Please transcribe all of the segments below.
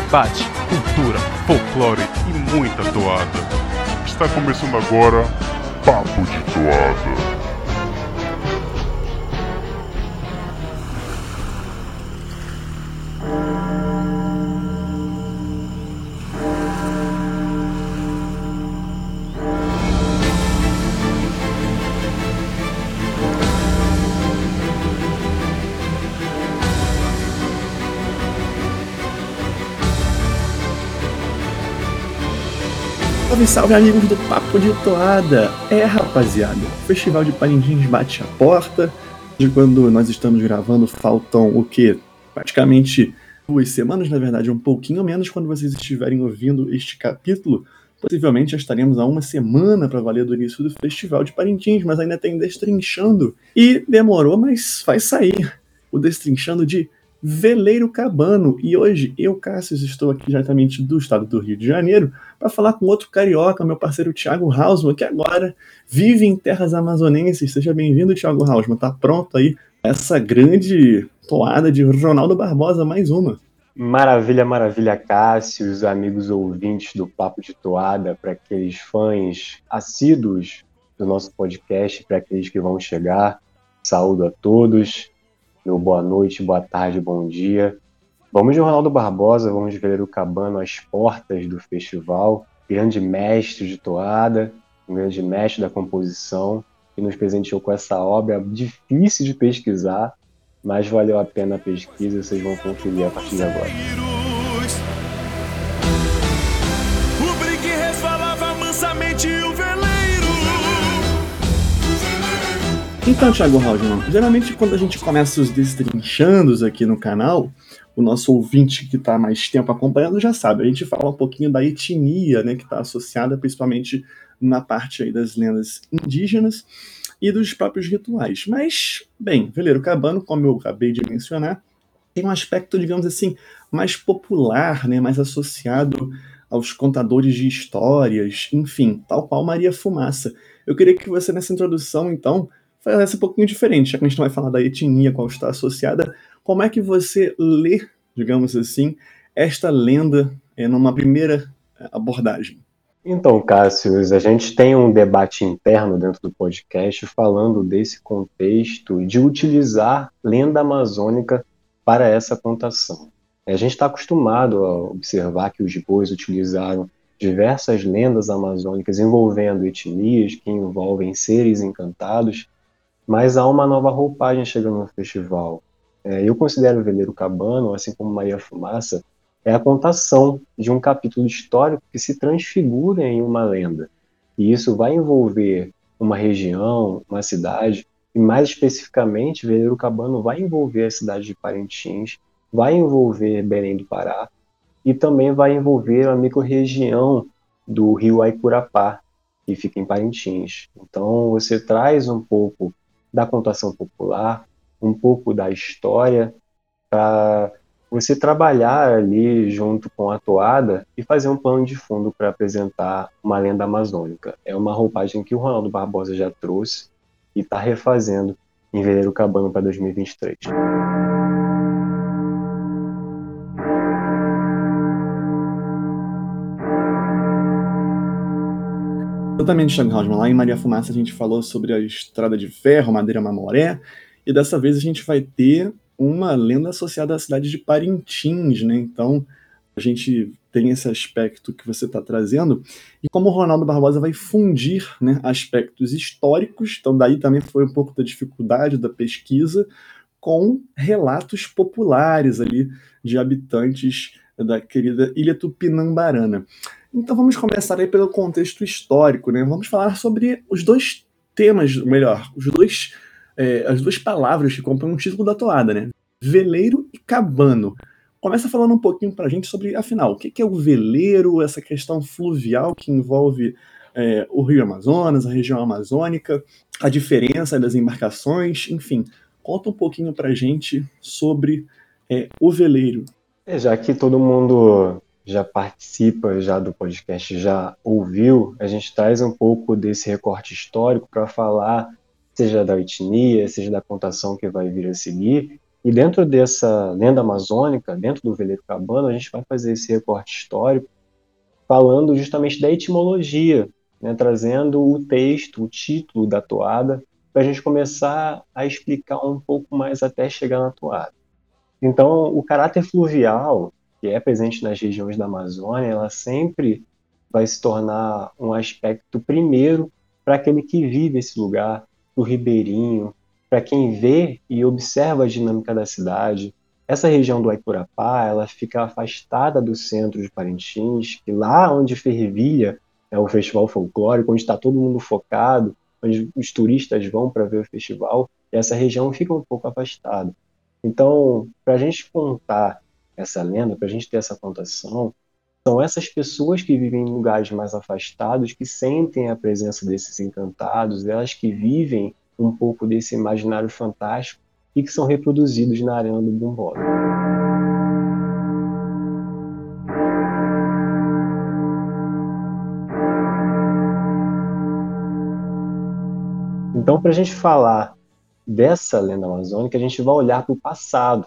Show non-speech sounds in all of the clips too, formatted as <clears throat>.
debate, cultura, folclore e muita toada. Está começando agora Papo de Toada. Salve, salve amigos do Papo de Toada! É rapaziada, o Festival de Parintins bate a porta. De quando nós estamos gravando, faltam o quê? Praticamente duas semanas, na verdade, um pouquinho menos quando vocês estiverem ouvindo este capítulo. Possivelmente já estaremos a uma semana para valer do início do Festival de Parintins, mas ainda tem Destrinchando. E demorou, mas vai sair o Destrinchando de Veleiro Cabano. E hoje eu, Cássio, estou aqui diretamente do estado do Rio de Janeiro para falar com outro carioca, meu parceiro Thiago Hausmann, que agora vive em terras amazonenses. Seja bem-vindo, Thiago Hausmann. Tá pronto aí essa grande toada de Ronaldo Barbosa, mais uma. Maravilha, maravilha, Cássio, os amigos ouvintes do Papo de Toada, para aqueles fãs assíduos do nosso podcast, para aqueles que vão chegar. Saúdo a todos meu boa noite, boa tarde, bom dia. Vamos de Ronaldo Barbosa, vamos ver o Cabano às portas do festival, grande mestre de toada, um grande mestre da composição, que nos presenteou com essa obra difícil de pesquisar, mas valeu a pena a pesquisa, vocês vão conferir a partir de agora. Então, Thiago Haldman, geralmente quando a gente começa os destrinchados aqui no canal, o nosso ouvinte que está mais tempo acompanhando já sabe, a gente fala um pouquinho da etnia, né, que está associada principalmente na parte aí das lendas indígenas e dos próprios rituais. Mas, bem, Veleiro Cabano, como eu acabei de mencionar, tem um aspecto, digamos assim, mais popular, né, mais associado aos contadores de histórias, enfim, tal qual Maria Fumaça. Eu queria que você, nessa introdução, então, faz um pouquinho diferente, já que a gente não vai falar da etnia qual está associada, como é que você lê, digamos assim, esta lenda é, numa primeira é, abordagem? Então, Cássio, a gente tem um debate interno dentro do podcast falando desse contexto de utilizar lenda amazônica para essa contação. A gente está acostumado a observar que os bois utilizaram diversas lendas amazônicas envolvendo etnias que envolvem seres encantados mas há uma nova roupagem chegando no festival. É, eu considero o Veleiro Cabano, assim como Maria Fumaça, é a contação de um capítulo histórico que se transfigura em uma lenda. E isso vai envolver uma região, uma cidade, e mais especificamente, Veleiro Cabano vai envolver a cidade de Parintins, vai envolver Belém do Pará, e também vai envolver a microrregião do rio Aicurapá, que fica em Parintins. Então, você traz um pouco da contação popular, um pouco da história, para você trabalhar ali junto com a toada e fazer um plano de fundo para apresentar uma lenda amazônica. É uma roupagem que o Ronaldo Barbosa já trouxe e está refazendo em Veleiro Cabano para 2023. Exatamente, Thiago Hausmann. Lá em Maria Fumaça a gente falou sobre a estrada de ferro, Madeira Mamoré, e dessa vez a gente vai ter uma lenda associada à cidade de Parintins, né? Então a gente tem esse aspecto que você está trazendo, e como o Ronaldo Barbosa vai fundir né, aspectos históricos, então daí também foi um pouco da dificuldade da pesquisa, com relatos populares ali de habitantes da querida Ilha Tupinambarana. Então vamos começar aí pelo contexto histórico, né? Vamos falar sobre os dois temas, melhor, os dois, é, as duas palavras que compõem um título da toada, né? Veleiro e cabano. Começa falando um pouquinho para a gente sobre, afinal, o que é o veleiro, essa questão fluvial que envolve é, o Rio Amazonas, a região amazônica, a diferença das embarcações, enfim. Conta um pouquinho para a gente sobre é, o veleiro. É, já que todo mundo já participa já do podcast, já ouviu, a gente traz um pouco desse recorte histórico para falar, seja da etnia, seja da contação que vai vir a seguir, E dentro dessa lenda amazônica, dentro do veleiro cabano, a gente vai fazer esse recorte histórico falando justamente da etimologia, né, trazendo o texto, o título da toada, para a gente começar a explicar um pouco mais até chegar na toada. Então, o caráter fluvial, que é presente nas regiões da Amazônia, ela sempre vai se tornar um aspecto primeiro para aquele que vive esse lugar, o ribeirinho, para quem vê e observa a dinâmica da cidade. Essa região do Aipurapá, ela fica afastada do centro de Parintins, que lá onde fervilha é o festival folclórico, onde está todo mundo focado, onde os turistas vão para ver o festival, e essa região fica um pouco afastada. Então, para a gente contar essa lenda, para a gente ter essa contação, são essas pessoas que vivem em lugares mais afastados, que sentem a presença desses encantados, elas que vivem um pouco desse imaginário fantástico e que são reproduzidos na arena do Bumbora. Então, para a gente falar dessa lenda amazônica, a gente vai olhar para o passado.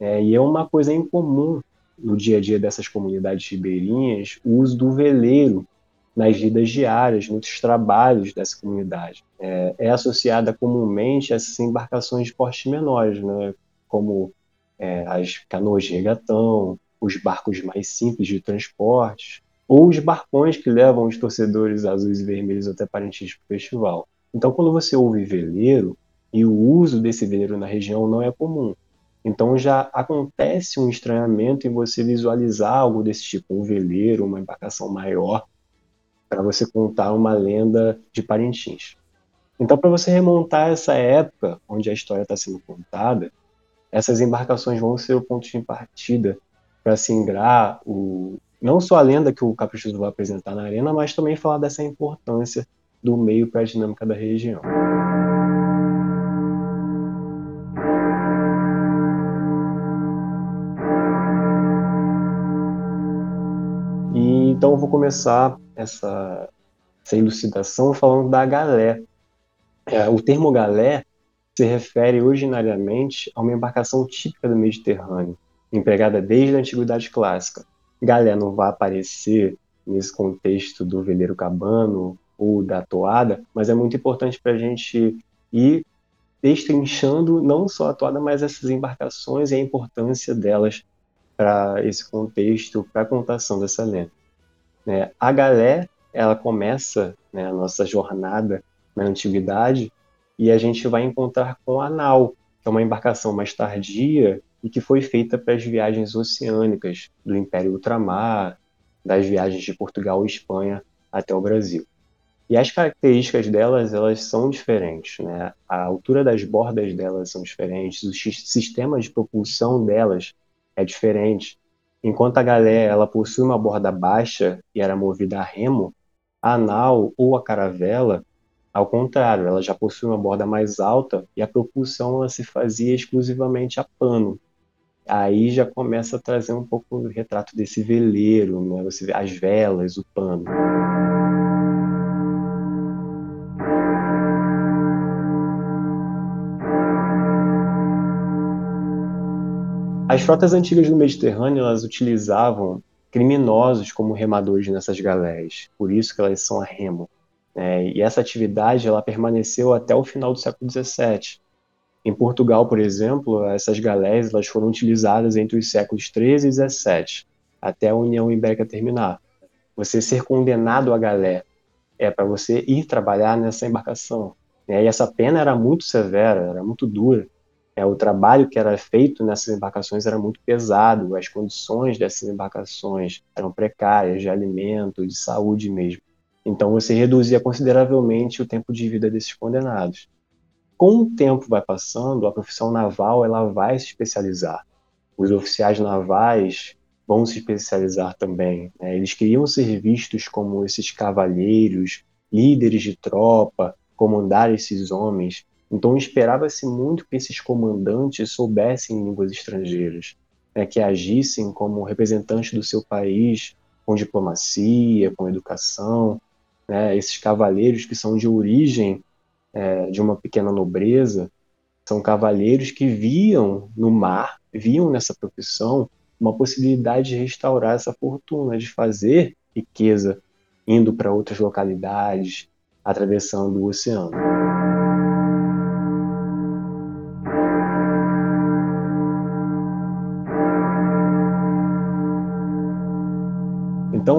É, e é uma coisa incomum no dia a dia dessas comunidades ribeirinhas o uso do veleiro nas vidas diárias, nos trabalhos dessa comunidade. É, é associada comumente a essas embarcações de porte menores, né, como é, as canoas de regatão, os barcos mais simples de transporte, ou os barcões que levam os torcedores azuis e vermelhos até Parintins para o festival. Então, quando você ouve veleiro, e o uso desse veleiro na região não é comum. Então já acontece um estranhamento em você visualizar algo desse tipo, um veleiro, uma embarcação maior, para você contar uma lenda de Parintins. Então, para você remontar essa época onde a história está sendo contada, essas embarcações vão ser o ponto de partida para singrar o, não só a lenda que o Caprichoso vai apresentar na arena, mas também falar dessa importância do meio para a dinâmica da região. Então eu vou começar essa, essa elucidação falando da galé. É, o termo galé se refere originariamente a uma embarcação típica do Mediterrâneo, empregada desde a Antiguidade Clássica. Galé não vai aparecer nesse contexto do veleiro cabano ou da toada, mas é muito importante para a gente ir destrinchando não só a toada, mas essas embarcações e a importância delas para esse contexto, para a contação dessa lenda. Né? A galé, ela começa né, a nossa jornada na antiguidade e a gente vai encontrar com a nau, que é uma embarcação mais tardia e que foi feita para as viagens oceânicas do Império Ultramar, das viagens de Portugal e Espanha até o Brasil. E as características delas, elas são diferentes, né? A altura das bordas delas são diferentes, o sistema de propulsão delas é diferente. Enquanto a galé ela possui uma borda baixa e era movida a remo, a nau ou a caravela, ao contrário, ela já possui uma borda mais alta e a propulsão ela se fazia exclusivamente a pano. Aí já começa a trazer um pouco o retrato desse veleiro, né? As velas, o pano. As frotas antigas do Mediterrâneo elas utilizavam criminosos como remadores nessas galés, por isso que elas são a remo. É, e essa atividade ela permaneceu até o final do século XVII. Em Portugal, por exemplo, essas galés elas foram utilizadas entre os séculos XIII e XVII, até a União Ibérica terminar. Você ser condenado à galé é para você ir trabalhar nessa embarcação. É, e essa pena era muito severa, era muito dura. É, o trabalho que era feito nessas embarcações era muito pesado, as condições dessas embarcações eram precárias, de alimento, de saúde mesmo. Então você reduzia consideravelmente o tempo de vida desses condenados. Com o tempo vai passando, a profissão naval ela vai se especializar. Os oficiais navais vão se especializar também. Né? Eles queriam ser vistos como esses cavalheiros, líderes de tropa, comandar esses homens, então esperava-se muito que esses comandantes soubessem línguas estrangeiras, né, que agissem como representantes do seu país com diplomacia, com educação. Né, esses cavaleiros que são de origem é, de uma pequena nobreza São cavalheiros que viam no mar, viam nessa profissão uma possibilidade de restaurar essa fortuna, de fazer riqueza indo para outras localidades, atravessando o oceano.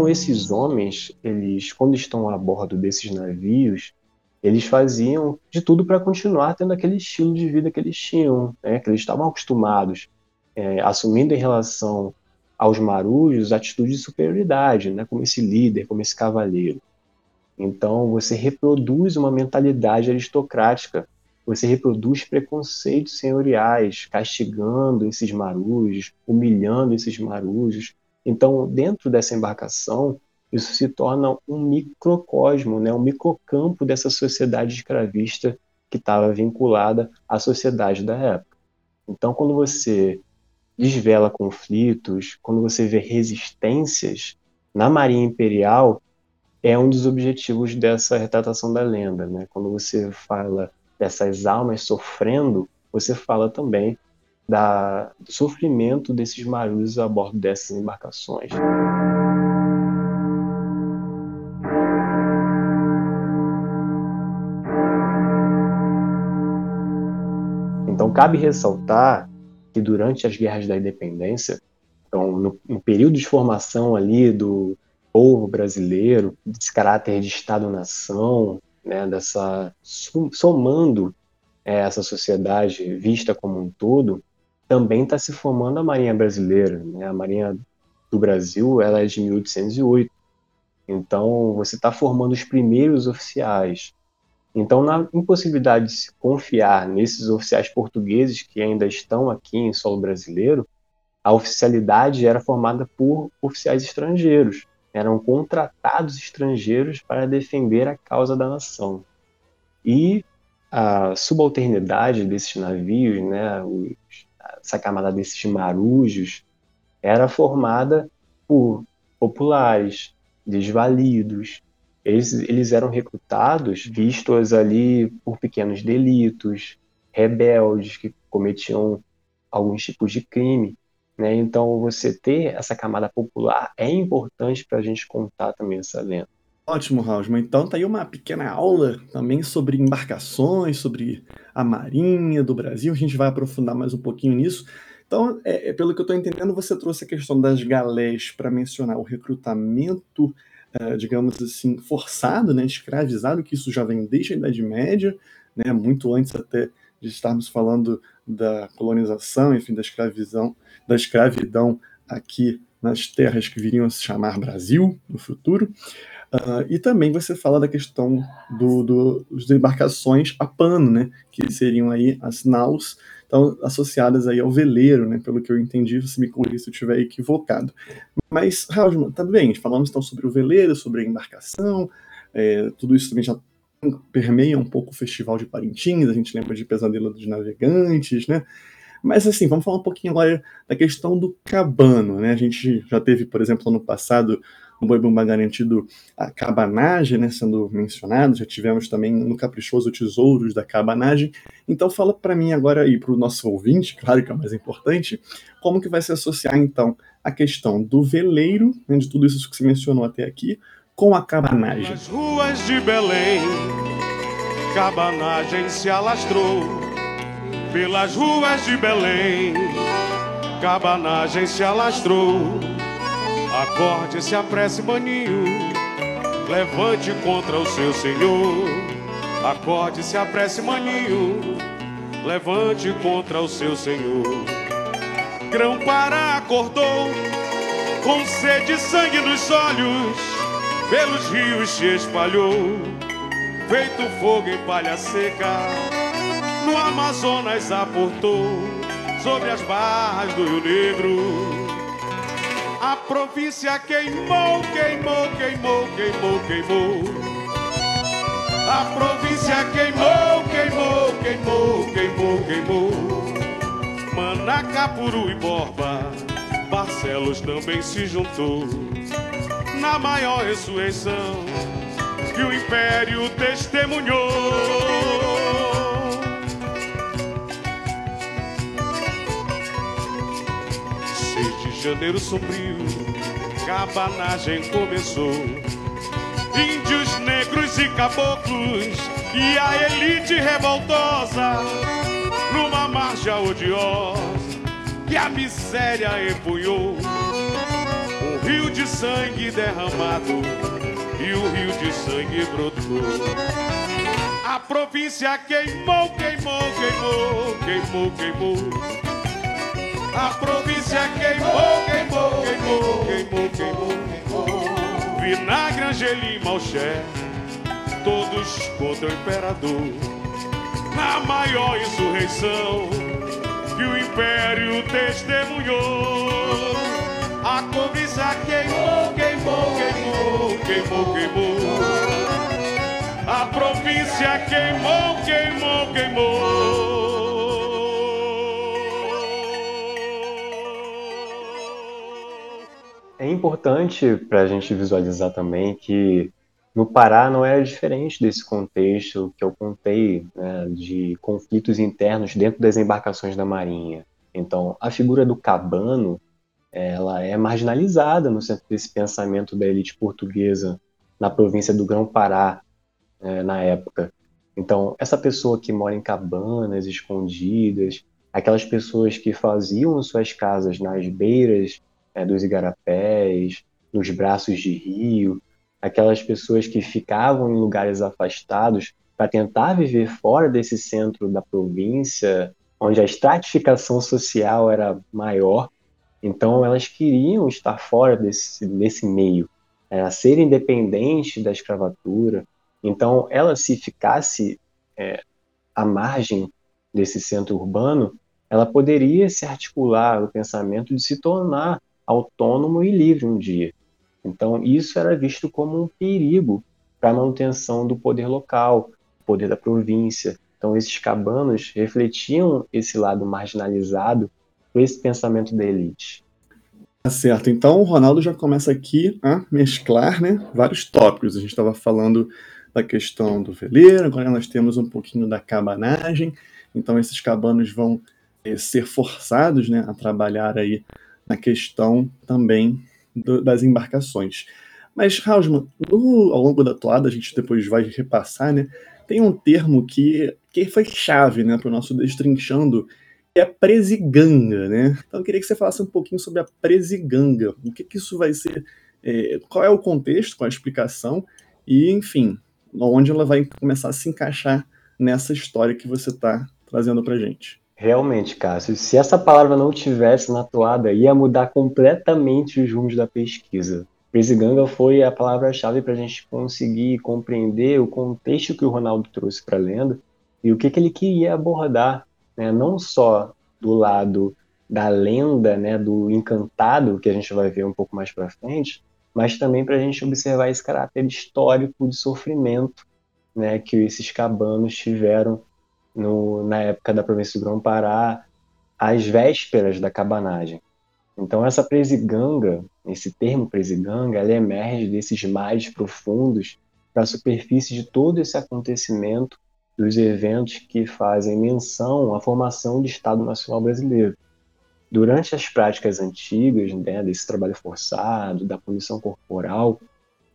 Esses homens, eles quando estão a bordo desses navios, eles faziam de tudo para continuar tendo aquele estilo de vida que eles tinham, né, que eles estavam acostumados, é, assumindo em relação aos marujos atitude de superioridade, né, como esse líder, como esse cavaleiro. Então você reproduz uma mentalidade aristocrática, você reproduz preconceitos senhoriais, castigando esses marujos, humilhando esses marujos. Então, dentro dessa embarcação, isso se torna um microcosmo, né, um microcampo dessa sociedade escravista que estava vinculada à sociedade da época. Então, quando você desvela conflitos, quando você vê resistências na Marinha Imperial, é um dos objetivos dessa retratação da lenda. Né? Quando você fala dessas almas sofrendo, você fala também da, do sofrimento desses marujos a bordo dessas embarcações. Então, cabe ressaltar que durante as guerras da independência, então, no, no período de formação ali do povo brasileiro, desse caráter de Estado-nação, né, dessa somando é, essa sociedade vista como um todo, também está se formando a Marinha Brasileira. Né? A Marinha do Brasil ela é de 1808. Então, você está formando os primeiros oficiais. Então, na impossibilidade de se confiar nesses oficiais portugueses que ainda estão aqui em solo brasileiro, a oficialidade era formada por oficiais estrangeiros. Eram contratados estrangeiros para defender a causa da nação. E a subalternidade desses navios, né, os, essa camada desses marujos, era formada por populares, desvalidos, eles, eles eram recrutados vistos ali por pequenos delitos, rebeldes que cometiam alguns tipos de crime. Né? Então, você ter essa camada popular é importante para a gente contar também essa lenda. Ótimo, Rausman. Então tá aí uma pequena aula também sobre embarcações, sobre a Marinha do Brasil. A gente vai aprofundar mais um pouquinho nisso. Então, é, é pelo que eu estou entendendo, você trouxe a questão das galés para mencionar o recrutamento uh, digamos assim, forçado, né, escravizado, que isso já vem desde a Idade Média, né, muito antes até de estarmos falando da colonização, enfim, da escravidão, da escravidão aqui nas terras que viriam a se chamar Brasil no futuro. Uh, e também você fala da questão do, do, das embarcações a pano, né, que seriam aí as naus, então, associadas aí ao veleiro, né, pelo que eu entendi, você me corrija se eu estiver equivocado. Mas, Raul, tá bem, falamos então sobre o veleiro, sobre a embarcação, é, tudo isso também já permeia um pouco o Festival de Parintins, a gente lembra de Pesadelo dos Navegantes, né? Mas assim, vamos falar um pouquinho agora da questão do cabano, né? A gente já teve, por exemplo, ano passado, no Boi Bumbá Garantido a cabanagem, né, sendo mencionado, já tivemos também no Caprichoso Tesouros da Cabanagem. Então fala para mim agora e para o nosso ouvinte, claro que é o mais importante, como que vai se associar então a questão do veleiro, né, de tudo isso que se mencionou até aqui, com a cabanagem. Nas ruas de Belém, cabanagem se alastrou. Pelas ruas de Belém, cabanagem se alastrou. Acorde, se apresse, maninho, levante contra o seu senhor. Acorde, se apresse, maninho, levante contra o seu senhor. Grão-Pará acordou, com sede e sangue nos olhos, pelos rios se espalhou, feito fogo em palha seca, no Amazonas aportou, sobre as barras do Rio Negro. A província queimou, queimou, queimou, queimou, queimou. A província queimou, queimou, queimou, queimou, queimou. Manacapuru e Borba, Barcelos também se juntou na maior ressurreição que o império testemunhou. Janeiro sombrio, cabanagem começou. Índios negros e caboclos e a elite revoltosa numa marcha odiosa que a miséria empunhou. Um rio de sangue derramado e o rio de sangue brotou. A província queimou, queimou, queimou, queimou, queimou. A província queimou, queimou, queimou, queimou, queimou, queimou. Vinagre, Angelim, Malché, todos contra o imperador. Na maior insurreição que o império testemunhou. A cobiça queimou, queimou, queimou, queimou, queimou. A província queimou, queimou, queimou. Importante para a gente visualizar também que no Pará não era diferente desse contexto que eu contei, né, de conflitos internos dentro das embarcações da Marinha. Então, a figura do cabano, ela é marginalizada no centro desse pensamento da elite portuguesa na província do Grão-Pará, é, na época. Então, essa pessoa que mora em cabanas escondidas, aquelas pessoas que faziam suas casas nas beiras é, dos igarapés, nos braços de rio, aquelas pessoas que ficavam em lugares afastados para tentar viver fora desse centro da província, onde a estratificação social era maior. Então, elas queriam estar fora desse, desse meio, era ser independente da escravatura. Então, ela, se ficasse é, à margem desse centro urbano, ela poderia se articular o pensamento de se tornar autônomo e livre um dia. Então, isso era visto como um perigo para a manutenção do poder local, poder da província. Então, esses cabanos refletiam esse lado marginalizado esse pensamento da elite. Tá certo. Então, o Ronaldo já começa aqui a mesclar né, vários tópicos. A gente estava falando da questão do veleiro, agora nós temos um pouquinho da cabanagem. Então, esses cabanos vão eh, ser forçados né, a trabalhar aí na questão também do, das embarcações. Mas, Hausmann, no, ao longo da toada, a gente depois vai repassar, né? Tem um termo que, que foi chave né, para o nosso Destrinchando, que é presiganga, né? Então eu queria que você falasse um pouquinho sobre a presiganga. O que, que isso vai ser, é, qual é o contexto, qual é a explicação, e, enfim, onde ela vai começar a se encaixar nessa história que você está trazendo para gente. Realmente, Cássio, se essa palavra não tivesse na toada, ia mudar completamente os rumos da pesquisa. Presiganga foi a palavra-chave para a gente conseguir compreender o contexto que o Ronaldo trouxe para a lenda e o que, que ele queria abordar, né? não só do lado da lenda, né, do encantado, que a gente vai ver um pouco mais para frente, mas também para a gente observar esse caráter histórico de sofrimento né, que esses cabanos tiveram no, na época da província do Grão-Pará, às vésperas da cabanagem. Então essa presiganga, esse termo presiganga, ela emerge desses mares profundos para a superfície de todo esse acontecimento dos eventos que fazem menção à formação do Estado Nacional Brasileiro. Durante as práticas antigas, né, desse trabalho forçado, da punição corporal,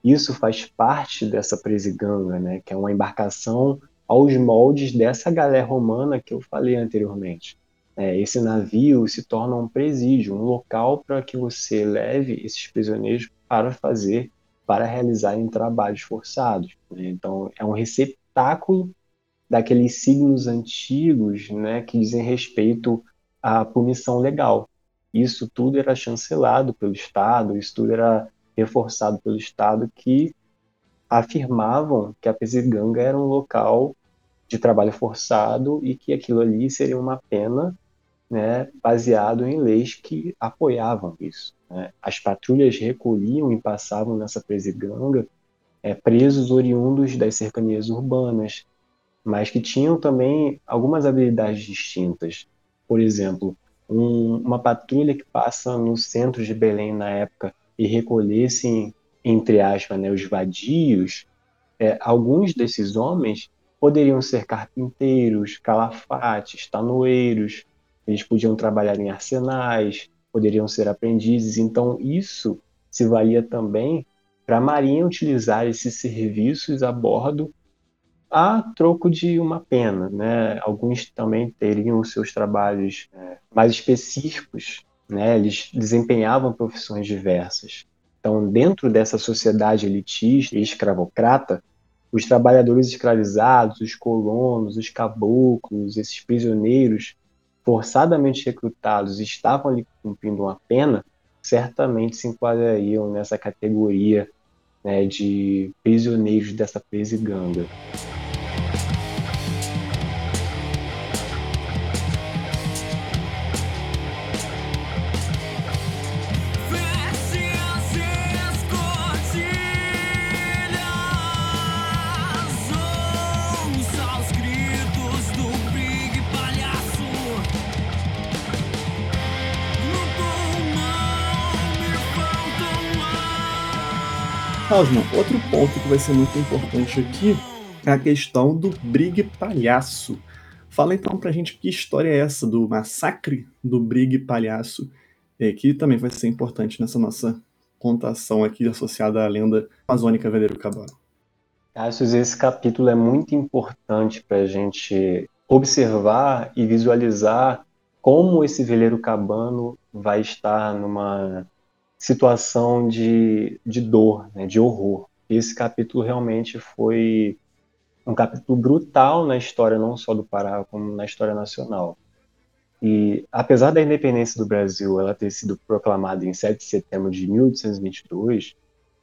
isso faz parte dessa presiganga, né, que é uma embarcação aos moldes dessa galera romana que eu falei anteriormente. É, esse navio se torna um presídio, um local para que você leve esses prisioneiros para fazer, para realizarem trabalhos forçados. Né? Então, é um receptáculo daqueles signos antigos né, que dizem respeito à punição legal. Isso tudo era chancelado pelo Estado, isso tudo era reforçado pelo Estado que afirmavam que a Pesiganga era um local de trabalho forçado e que aquilo ali seria uma pena né, baseado em leis que apoiavam isso. Né? As patrulhas recolhiam e passavam nessa Pesiganga é, presos oriundos das cercanias urbanas, mas que tinham também algumas habilidades distintas. Por exemplo, um, uma patrulha que passa no centro de Belém na época e recolhessem entre aspas, né, os vadios, é, alguns desses homens poderiam ser carpinteiros, calafates, tanoeiros, eles podiam trabalhar em arsenais, poderiam ser aprendizes. Então, isso se valia também para a Marinha utilizar esses serviços a bordo a troco de uma pena. Né? Alguns também teriam seus trabalhos é, mais específicos, né? eles desempenhavam profissões diversas. Então, dentro dessa sociedade elitista e escravocrata, os trabalhadores escravizados, os colonos, os caboclos, esses prisioneiros forçadamente recrutados estavam ali cumprindo uma pena, certamente se enquadrariam nessa categoria né, de prisioneiros dessa presiganga. Hausmann, outro ponto que vai ser muito importante aqui é a questão do Brig Palhaço. Fala então pra gente que história é essa do massacre do Brig Palhaço, é, que também vai ser importante nessa nossa contação aqui associada à lenda amazônica Veleiro Cabano. Cassius, esse capítulo é muito importante para a gente observar e visualizar como esse veleiro cabano vai estar numa situação de, de dor, né, de horror. Esse capítulo realmente foi um capítulo brutal na história não só do Pará, como na história nacional. E apesar da independência do Brasil ela ter sido proclamada em 7 de setembro de 1822,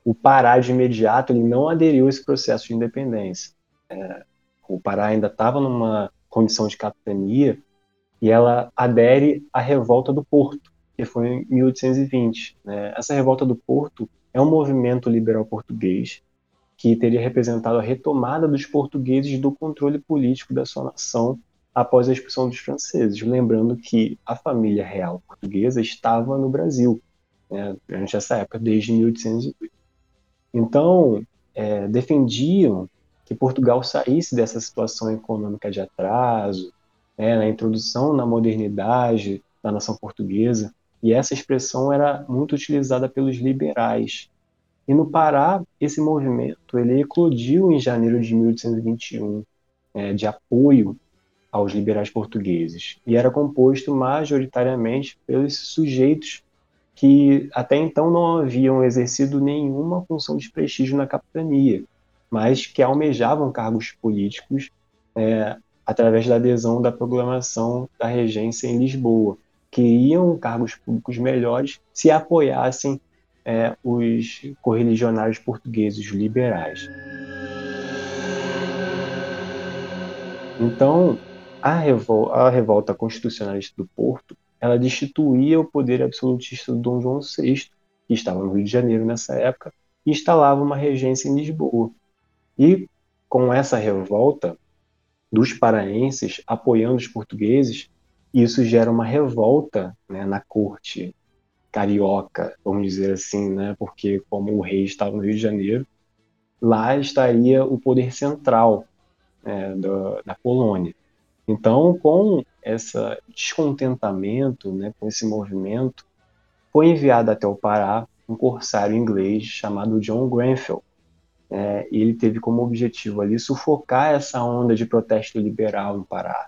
o Pará de imediato ele não aderiu a esse processo de independência. É, o Pará ainda estava numa condição de capitania e ela adere à revolta do Porto, que foi em 1820. Né? Essa revolta do Porto é um movimento liberal português que teria representado a retomada dos portugueses do controle político da sua nação após a expulsão dos franceses. Lembrando que a família real portuguesa estava no Brasil né, durante essa época, desde 1808. Então, é, defendiam que Portugal saísse dessa situação econômica de atraso, né, na introdução na modernidade da nação portuguesa, e essa expressão era muito utilizada pelos liberais. E no Pará, esse movimento ele eclodiu em janeiro de 1821, é, de apoio aos liberais portugueses, e era composto majoritariamente pelos sujeitos que até então não haviam exercido nenhuma função de prestígio na capitania, mas que almejavam cargos políticos é, através da adesão da programação da regência em Lisboa queriam cargos públicos melhores se apoiassem é, os correligionários portugueses liberais. Então, a, revol a revolta constitucionalista do Porto, ela destituía o poder absolutista do Dom João VI, que estava no Rio de Janeiro nessa época, e instalava uma regência em Lisboa. E com essa revolta dos paraenses apoiando os portugueses, isso gera uma revolta né, na corte carioca, vamos dizer assim, né, porque como o rei estava no Rio de Janeiro, lá estaria o poder central né, da, da Polônia. Então, com esse descontentamento, né, com esse movimento, foi enviado até o Pará um corsário inglês chamado John Grenfell. É, ele teve como objetivo ali sufocar essa onda de protesto liberal no Pará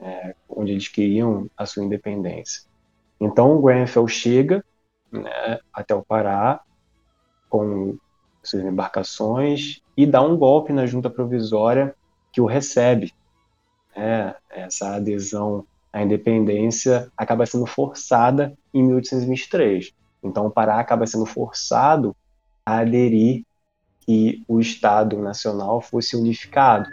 é, onde eles queriam a sua independência. Então o Grenfell chega né, até o Pará com suas embarcações e dá um golpe na junta provisória que o recebe. É, essa adesão à independência acaba sendo forçada em 1823. Então o Pará acaba sendo forçado a aderir que o Estado Nacional fosse unificado.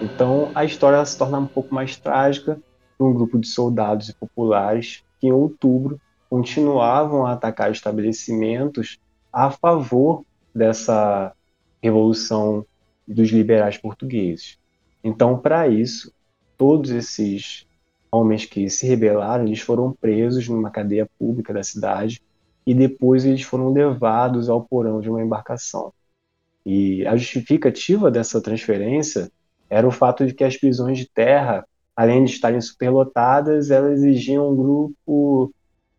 Então a história se torna um pouco mais trágica um grupo de soldados e populares que em outubro continuavam a atacar estabelecimentos a favor dessa revolução dos liberais portugueses. Então, para isso, todos esses homens que se rebelaram, eles foram presos numa cadeia pública da cidade e depois eles foram levados ao porão de uma embarcação. E a justificativa dessa transferência era o fato de que as prisões de terra além de estarem superlotadas, elas exigiam um grupo,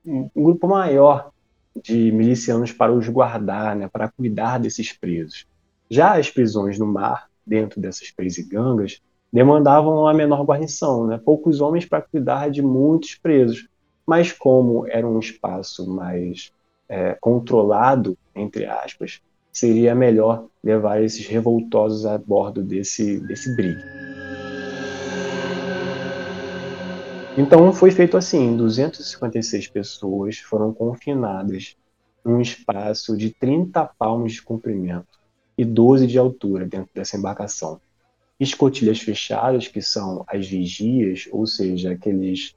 um grupo maior de milicianos para os guardar, né, para cuidar desses presos. Já as prisões no mar, dentro dessas presigangas, demandavam uma menor guarnição, né, poucos homens para cuidar de muitos presos. Mas como era um espaço mais é, controlado, entre aspas, seria melhor levar esses revoltosos a bordo desse, desse brig. Então foi feito assim: 256 pessoas foram confinadas num espaço de 30 palmos de comprimento e 12 de altura dentro dessa embarcação. Escotilhas fechadas, que são as vigias, ou seja, aqueles,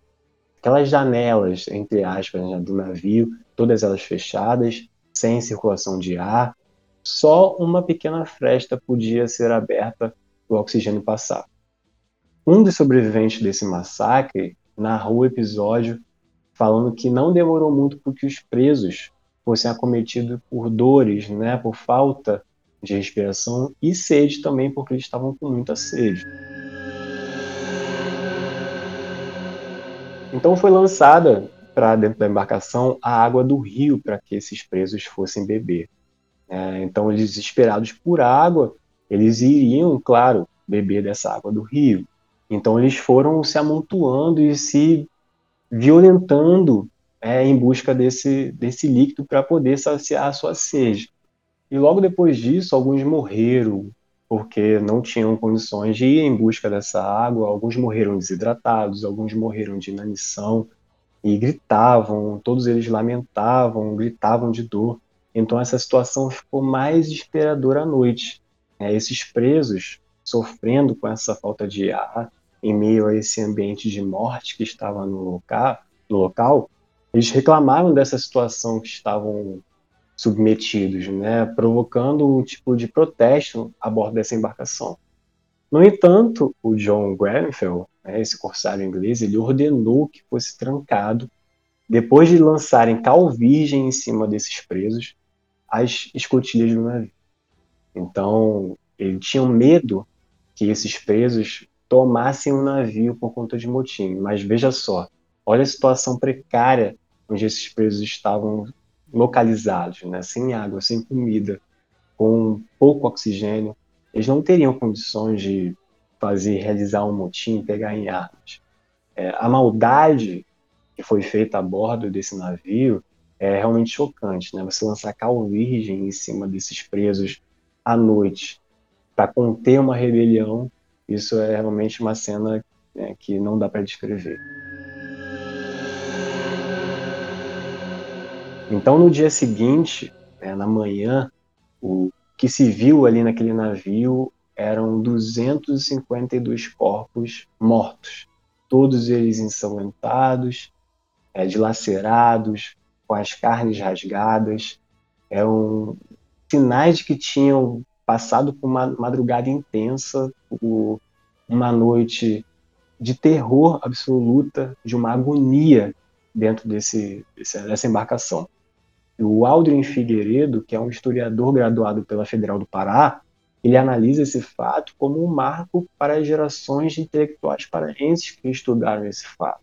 aquelas janelas, entre aspas, né, do navio, todas elas fechadas, sem circulação de ar, só uma pequena fresta podia ser aberta para o oxigênio passar. Um dos sobreviventes desse massacre narrou o episódio falando que não demorou muito para que os presos fossem acometidos por dores, né, por falta de respiração e sede também, porque eles estavam com muita sede. Então foi lançada para dentro da embarcação a água do rio para que esses presos fossem beber. É, então desesperados por água, eles iriam, claro, beber dessa água do rio. Então eles foram se amontoando e se violentando é, em busca desse, desse líquido para poder saciar a sua sede. E logo depois disso, alguns morreram porque não tinham condições de ir em busca dessa água. Alguns morreram desidratados, alguns morreram de inanição e gritavam, todos eles lamentavam, gritavam de dor. Então essa situação ficou mais desesperadora à noite. É, esses presos sofrendo com essa falta de ar, em meio a esse ambiente de morte que estava no local, no local eles reclamaram dessa situação que estavam submetidos, né, provocando um tipo de protesto a bordo dessa embarcação. No entanto, o John Grenfell, né, esse corsário inglês, ele ordenou que fosse trancado depois de lançarem cal virgem em cima desses presos as escotilhas do navio. Então, ele tinha medo que esses presos tomassem o um navio por conta de motim. Mas veja só, olha a situação precária onde esses presos estavam localizados, né? sem água, sem comida, com pouco oxigênio. Eles não teriam condições de fazer, realizar um motim, pegar em armas. É, a maldade que foi feita a bordo desse navio é realmente chocante, né? Você lançar cal virgem em cima desses presos à noite para conter uma rebelião, isso é realmente uma cena né, que não dá para descrever. Então, no dia seguinte, né, na manhã, o que se viu ali naquele navio eram 252 corpos mortos, todos eles ensanguentados, é, dilacerados, com as carnes rasgadas, eram sinais de que tinham passado por uma madrugada intensa, por uma noite de terror absoluta, de uma agonia dentro desse, dessa embarcação. O Aldrin Figueiredo, que é um historiador graduado pela Federal do Pará, ele analisa esse fato como um marco para as gerações de intelectuais paraenses que estudaram esse fato.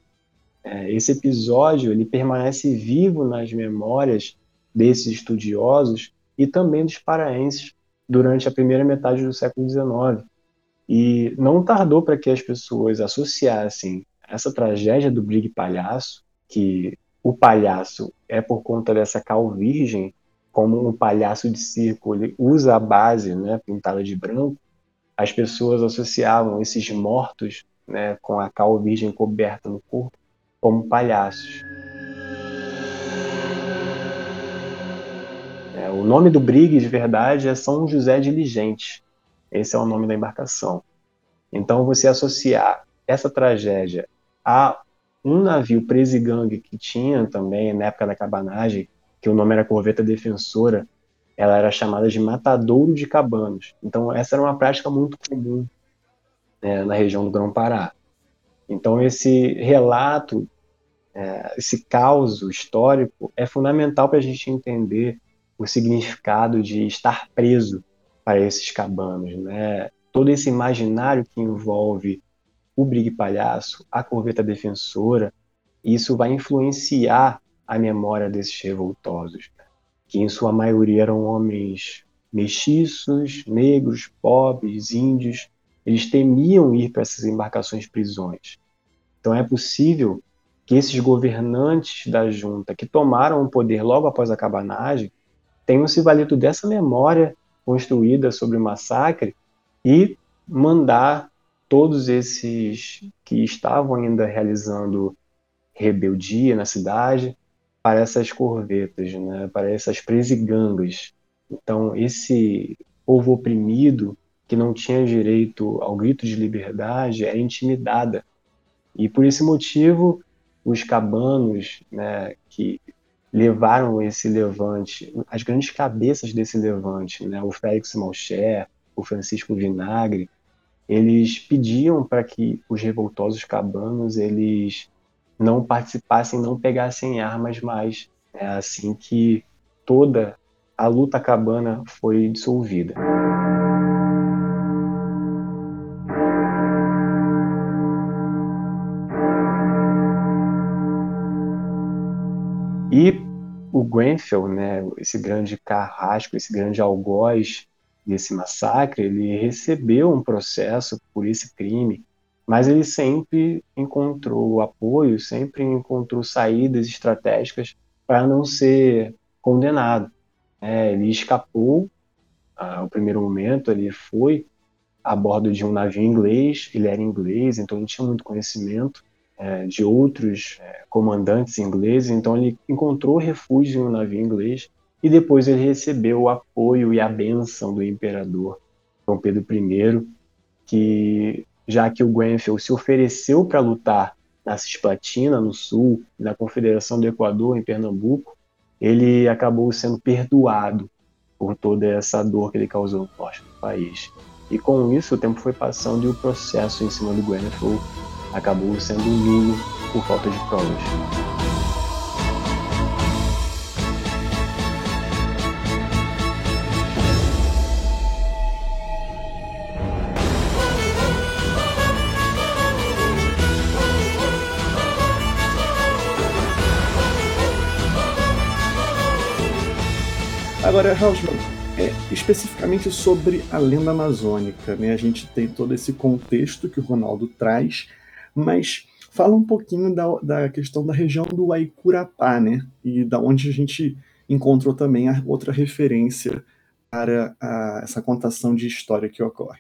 É, esse episódio ele permanece vivo nas memórias desses estudiosos e também dos paraenses durante a primeira metade do século XIX. E não tardou para que as pessoas associassem essa tragédia do Brig Palhaço, que o palhaço é por conta dessa cal virgem, como um palhaço de circo ele usa a base né, pintada de branco, as pessoas associavam esses mortos né, com a cal virgem coberta no corpo como palhaços. É, o nome do brigue de verdade é São José Diligente. Esse é o nome da embarcação. Então, você associar essa tragédia a um navio presigangue que tinha também, na época da cabanagem, que o nome era Corveta Defensora, ela era chamada de Matadouro de Cabanos. Então, essa era uma prática muito comum né, na região do Grão-Pará. Então, esse relato, é, esse caos histórico é fundamental para a gente entender o significado de estar preso para esses cabanos, né? Todo esse imaginário que envolve o Brig Palhaço, a Corveta Defensora, isso vai influenciar a memória desses revoltosos, né? que em sua maioria eram homens mestiços, negros, pobres, índios. Eles temiam ir para essas embarcações prisões. Então é possível que esses governantes da junta que tomaram o poder logo após a cabanagem tenham se valido dessa memória construída sobre o massacre e mandar todos esses que estavam ainda realizando rebeldia na cidade para essas corvetas, né, para essas presigangas. Então, esse povo oprimido, que não tinha direito ao grito de liberdade, era intimidada. E por esse motivo, os cabanos, né, que levaram esse levante, as grandes cabeças desse levante, né, o Félix Malcher, o Francisco Vinagre, eles pediam para que os revoltosos cabanos eles não participassem, não pegassem armas mais. É assim que toda a luta cabana foi dissolvida. E o Grenfell, né, esse grande carrasco, esse grande algoz desse massacre, ele recebeu um processo por esse crime mas ele sempre encontrou apoio, sempre encontrou saídas estratégicas para não ser condenado. É, ele escapou, ah, o primeiro momento, ele foi a bordo de um navio inglês, ele era inglês, então ele tinha muito conhecimento é, de outros é, comandantes ingleses, então ele encontrou refúgio em um navio inglês e depois ele recebeu o apoio e a benção do imperador Dom Pedro I, que já que o Grenfell se ofereceu para lutar na Cisplatina, no Sul, na Confederação do Equador, em Pernambuco, ele acabou sendo perdoado por toda essa dor que ele causou no norte do país. E com isso, o tempo foi passando e o processo em cima do Grenfell acabou sendo nulo por falta de provas. Agora, Hausmann, é, especificamente sobre a lenda amazônica, né? A gente tem todo esse contexto que o Ronaldo traz, mas fala um pouquinho da, da questão da região do Waikurapá, né? E da onde a gente encontrou também a outra referência para a, essa contação de história que ocorre.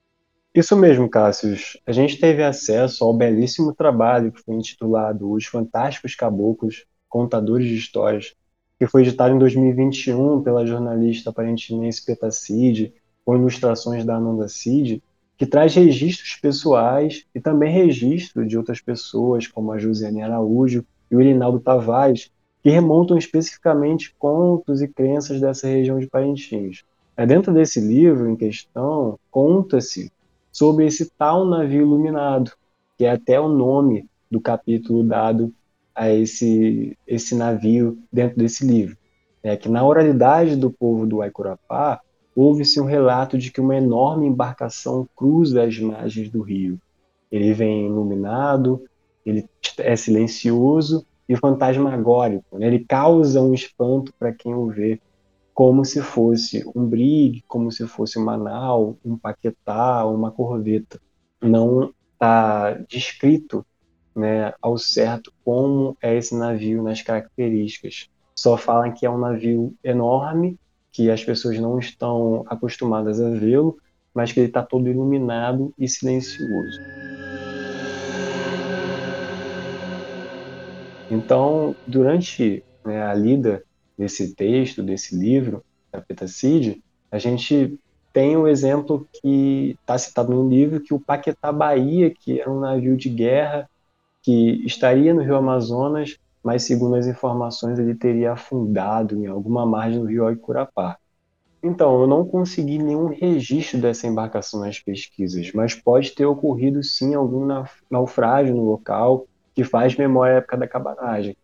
Isso mesmo, Cássius. A gente teve acesso ao belíssimo trabalho que foi intitulado Os Fantásticos Caboclos, Contadores de Histórias, que foi editado em 2021 pela jornalista aparentemente Petacide, com ilustrações da Ananda Cid, que traz registros pessoais e também registro de outras pessoas, como a Josiane Araújo e o Irinaldo Tavares, que remontam especificamente contos e crenças dessa região de Parintins. É dentro desse livro em questão, conta-se sobre esse tal navio iluminado, que é até o nome do capítulo dado a esse, esse navio dentro desse livro. É que na oralidade do povo do Aicurapá, houve-se um relato de que uma enorme embarcação cruza as margens do rio. Ele vem iluminado, ele é silencioso e fantasmagórico. Né? Ele causa um espanto para quem o vê, como se fosse um brigue, como se fosse uma nau, um paquetá, uma corveta. Não está descrito né, ao certo como é esse navio nas características. Só falam que é um navio enorme, que as pessoas não estão acostumadas a vê-lo, mas que ele está todo iluminado e silencioso. Então, durante né, a lida desse texto, desse livro, da Petacide, a gente tem o exemplo que está citado no livro que o Paquetá Bahia, que era um navio de guerra que estaria no Rio Amazonas, mas segundo as informações ele teria afundado em alguma margem do Rio Oicurapá. Então, eu não consegui nenhum registro dessa embarcação nas pesquisas, mas pode ter ocorrido sim algum naufrágio no local que faz memória à época da cabanagem.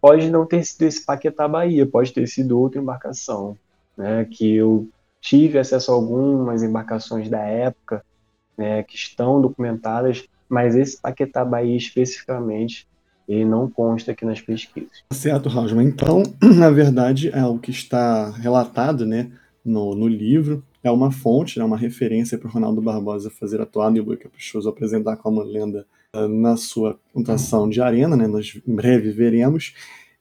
Pode não ter sido esse Paquetá Bahia, pode ter sido outra embarcação, né, que eu tive acesso a algumas embarcações da época né, que estão documentadas mas esse Paquetá Bahia especificamente, ele não consta aqui nas pesquisas. Certo, Rausman. Então, <clears throat> na verdade, é o que está relatado né, no, no livro, é uma fonte, né, uma referência para o Ronaldo Barbosa fazer a e o Boi Caprichoso apresentar como lenda uh, na sua contação de arena, né, nós em breve veremos,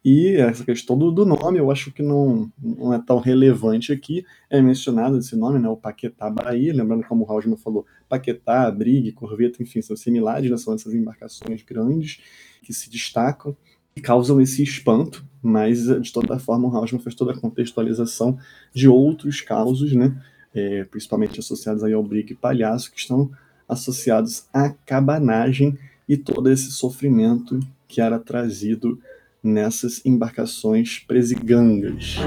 e essa questão do, do, nome eu acho que não, não é tão relevante aqui. É mencionado esse nome, né, o Paquetá Bahia, lembrando como o Raulman falou, Paquetá, Brigue, Corveta, enfim, são similares, né, são essas embarcações grandes que se destacam e causam esse espanto, mas de toda forma o Hausmann fez toda a contextualização de outros causos, né, é, principalmente associados aí ao Brigue Palhaço, que estão associados à cabanagem e todo esse sofrimento que era trazido nessas embarcações presigangas.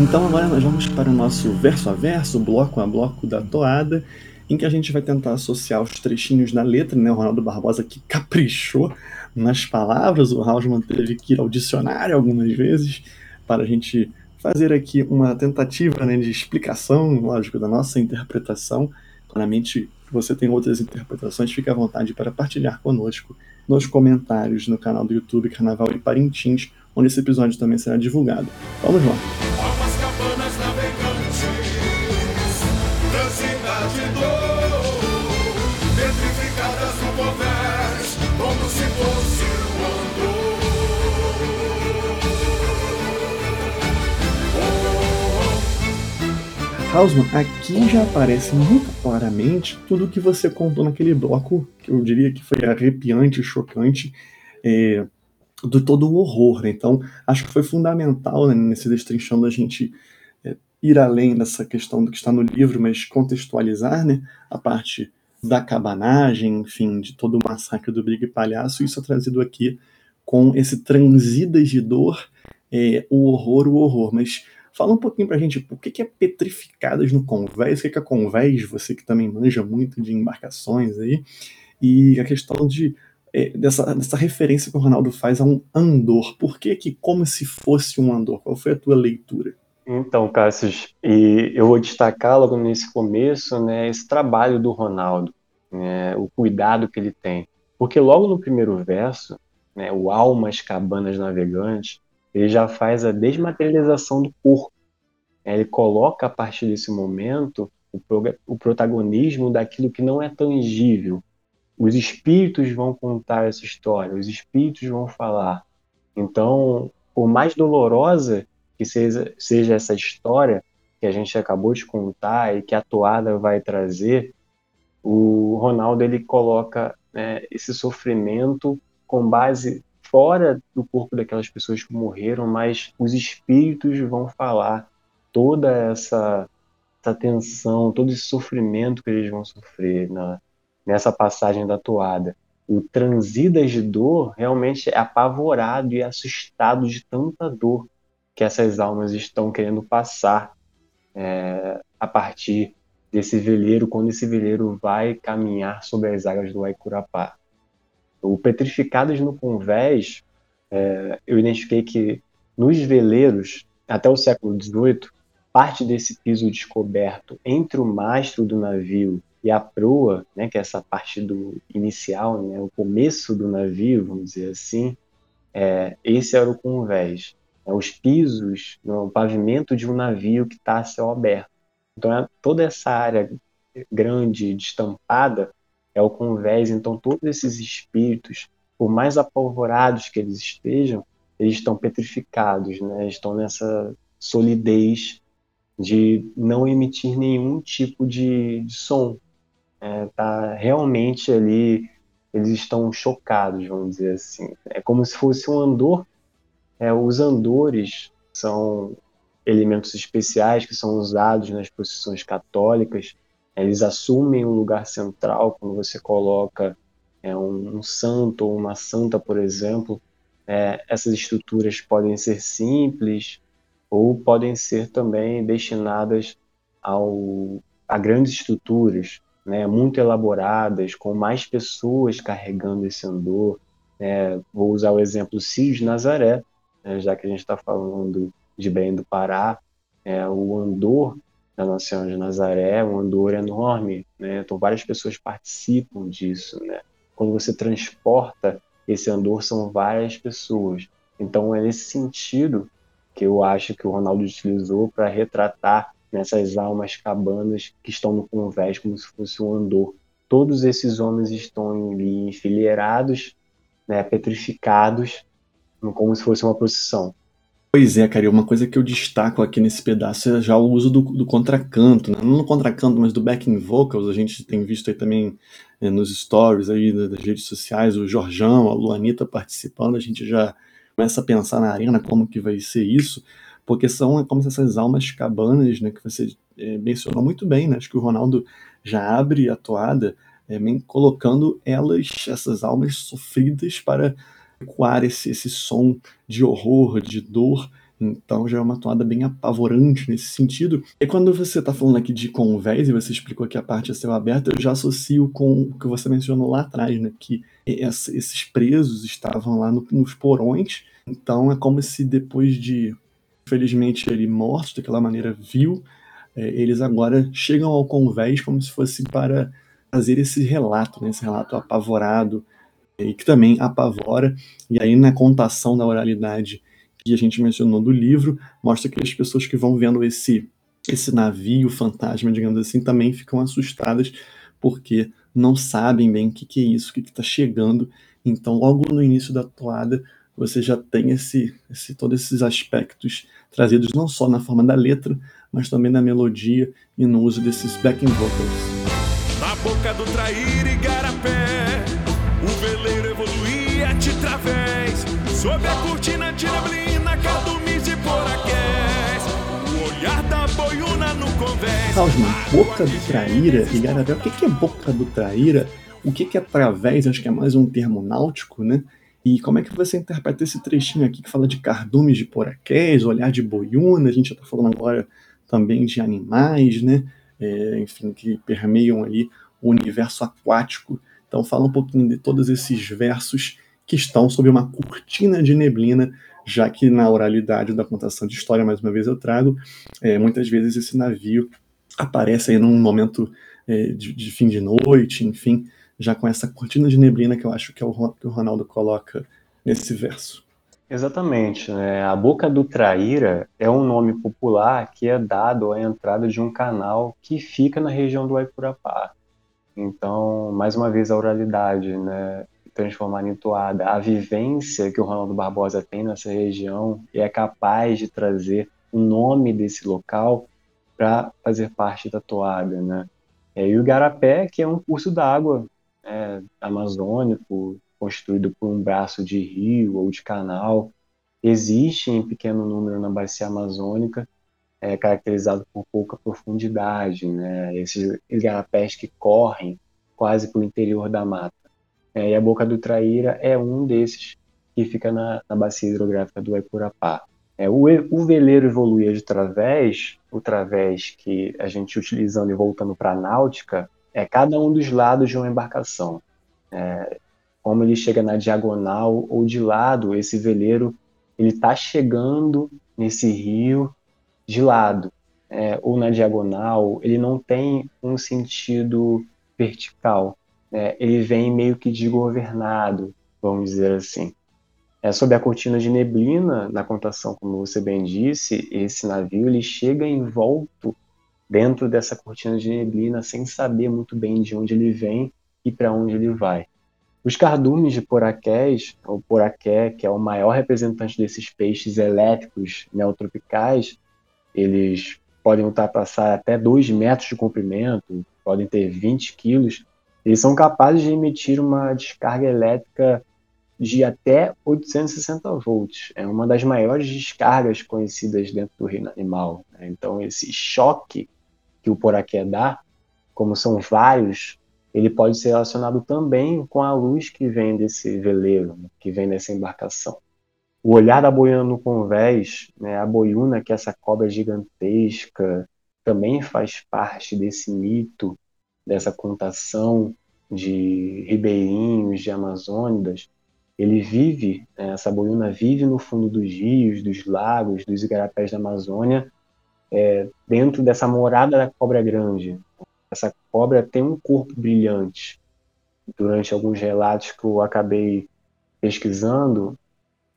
Então agora nós vamos para o nosso verso a verso, bloco a bloco da toada, em que a gente vai tentar associar os trechinhos da letra, né? O Ronaldo Barbosa que caprichou nas palavras, o Hausmann teve que ir ao dicionário algumas vezes para a gente fazer aqui uma tentativa né, de explicação, lógico, da nossa interpretação. Claramente, você tem outras interpretações, fique à vontade para partilhar conosco nos comentários no canal do YouTube Carnaval de Parintins, onde esse episódio também será divulgado. Vamos lá! Hausmann, aqui já aparece muito claramente tudo o que você contou naquele bloco, que eu diria que foi arrepiante, chocante, é, do todo o horror. Né? Então, acho que foi fundamental né, nesse destrinchando a gente é, ir além dessa questão do que está no livro, mas contextualizar né, a parte da cabanagem, enfim, de todo o massacre do Brigue Palhaço, isso é trazido aqui com esse transidas de dor, é, o horror, o horror. Mas Fala um pouquinho pra gente o que é petrificadas no convés, o que é convés, você que também manja muito de embarcações aí, e a questão de é, dessa, dessa referência que o Ronaldo faz a um andor. Por que que como se fosse um andor? Qual foi a tua leitura? Então, Cassius, e eu vou destacar logo nesse começo, né, esse trabalho do Ronaldo, né, o cuidado que ele tem. Porque logo no primeiro verso, né, o Almas Cabanas Navegantes, ele já faz a desmaterialização do corpo. Ele coloca a partir desse momento o, o protagonismo daquilo que não é tangível. Os espíritos vão contar essa história, os espíritos vão falar. Então, por mais dolorosa que seja, seja essa história que a gente acabou de contar e que a toada vai trazer, o Ronaldo ele coloca né, esse sofrimento com base fora do corpo daquelas pessoas que morreram, mas os espíritos vão falar toda essa, essa tensão, todo esse sofrimento que eles vão sofrer na, nessa passagem da toada. O transidas de dor realmente é apavorado e assustado de tanta dor que essas almas estão querendo passar é, a partir desse veleiro, quando esse veleiro vai caminhar sobre as águas do Aicurapá. O Petrificados no Convés, é, eu identifiquei que nos veleiros, até o século XVIII, parte desse piso descoberto entre o mastro do navio e a proa, né, que é essa parte do inicial, né, o começo do navio, vamos dizer assim, é, esse era o convés. É, os pisos, o pavimento de um navio que está a céu aberto. Então, é, toda essa área grande, destampada, é o convés. Então, todos esses espíritos, por mais apavorados que eles estejam, eles estão petrificados, né? estão nessa solidez de não emitir nenhum tipo de, de som. É, tá realmente ali, eles estão chocados, vamos dizer assim. É como se fosse um andor. É, os andores são elementos especiais que são usados nas procissões católicas eles assumem um lugar central quando você coloca é, um, um, santo ou uma santa, por exemplo. É, essas estruturas podem ser simples ou podem ser também destinadas ao, a grandes estruturas, né, muito elaboradas, com mais pessoas carregando esse andor. É, vou usar o exemplo de Nazaré, né, já que a gente está falando de Belém do Pará, É, o andor da Nossa Senhora de Nazaré um andor enorme, né? Então várias pessoas participam disso, né? Quando você transporta esse andor são várias pessoas. Então é nesse sentido que eu acho que o Ronaldo utilizou para retratar nessas almas cabanas que estão no convés como se fosse um andor. Todos esses homens estão ali enfileirados, né, petrificados, como se fosse uma procissão. Pois é, cara, e uma coisa que eu destaco aqui nesse pedaço é já o uso do, do contracanto, né? não no contracanto, mas do backing vocals, a gente tem visto aí também né, nos stories aí das redes sociais, o Jorjão, a Luanita participando, a gente já começa a pensar na arena como que vai ser isso, porque são como essas almas cabanas, né, que você é, mencionou muito bem, né, acho que o Ronaldo já abre a toada é, colocando elas, essas almas sofridas para ecoar esse, esse som de horror, de dor. Então já é uma toada bem apavorante nesse sentido. E quando você está falando aqui de convés, e você explicou que a parte é céu aberto, eu já associo com o que você mencionou lá atrás, né? Que esses presos estavam lá no, nos porões. Então é como se depois de, infelizmente, ele morto daquela maneira vil, é, eles agora chegam ao convés como se fosse para fazer esse relato, né? Esse relato apavorado, e que também apavora. E aí, na contação da oralidade que a gente mencionou do livro, mostra que as pessoas que vão vendo esse, esse navio fantasma, digamos assim, também ficam assustadas porque não sabem bem o que, que é isso, o que está chegando. Então, logo no início da toada, você já tem esse, esse, todos esses aspectos trazidos não só na forma da letra, mas também na melodia e no uso desses backing vocals. Na boca do trair igarapé veleiro Sob a cortina de neblina, cardumes e poraqués O olhar da boiuna no convés Salsman, Boca do Traíra e Garabé, o que é Boca do Traíra? O que é través? Acho que é mais um termo náutico, né? E como é que você interpreta esse trechinho aqui que fala de cardumes de poraqués, olhar de boiuna, a gente já está falando agora também de animais, né? É, enfim, que permeiam ali o universo aquático então fala um pouquinho de todos esses versos que estão sob uma cortina de neblina, já que na oralidade da contação de história, mais uma vez eu trago, é, muitas vezes esse navio aparece aí num momento é, de, de, fim de noite, enfim, já com essa cortina de neblina que eu acho que é o que o Ronaldo coloca nesse verso. Exatamente. Né? A Boca do Traíra é um nome popular que é dado à entrada de um canal que fica na região do Aipurapá. Então, mais uma vez, a oralidade, né? Transformar em toada. A vivência que o Ronaldo Barbosa tem nessa região e é capaz de trazer o nome desse local para fazer parte da toada, né? É, e o Garapé, que é um curso d'água é, amazônico, construído por um braço de rio ou de canal, existe em pequeno número na bacia amazônica é caracterizado por pouca profundidade, né? Esses igarapés que correm quase para o interior da mata. É, e a Boca do Traíra é um desses que fica na, na bacia hidrográfica do Ecurapá. É, o, o veleiro evoluía de través, o través que a gente utilizando e voltando para a náutica, é cada um dos lados de uma embarcação. É, como ele chega na diagonal ou de lado, esse veleiro ele está chegando nesse rio de lado é, ou na diagonal, ele não tem um sentido vertical. Né? Ele vem meio que desgovernado, vamos dizer assim. É, sob a cortina de neblina, na contação, como você bem disse, esse navio ele chega envolto dentro dessa cortina de neblina sem saber muito bem de onde ele vem e para onde ele vai. Os cardumes de poraqués, ou poraqué, que é o maior representante desses peixes elétricos neotropicais, eles podem ultrapassar até 2 metros de comprimento, podem ter 20 quilos, eles são capazes de emitir uma descarga elétrica de até 860 volts. É uma das maiores descargas conhecidas dentro do reino animal. Né? Então, esse choque que o poraqué dá, como são vários, ele pode ser relacionado também com a luz que vem desse veleiro, né? que vem dessa embarcação. O olhar da boiuna no convés, né, a boiuna, que é essa cobra gigantesca, também faz parte desse mito, dessa contação de ribeirinhos, de amazônidas. Ele vive, né, essa boiuna vive no fundo dos rios, dos lagos, dos igarapés da Amazônia, é, dentro dessa morada da cobra grande. Essa cobra tem um corpo brilhante. Durante alguns relatos que eu acabei pesquisando,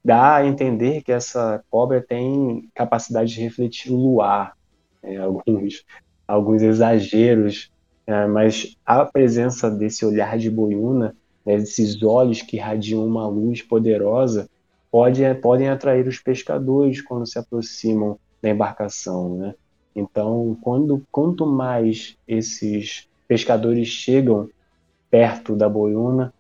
dá a entender que essa cobra tem capacidade de refletir o luar, é, alguns, alguns exageros, é, mas a presença desse olhar de boiuna, né, desses olhos que irradiam uma luz poderosa, pode, podem atrair os pescadores quando se aproximam da embarcação. Né? Então, quando, quanto mais esses pescadores chegam perto da boiuna,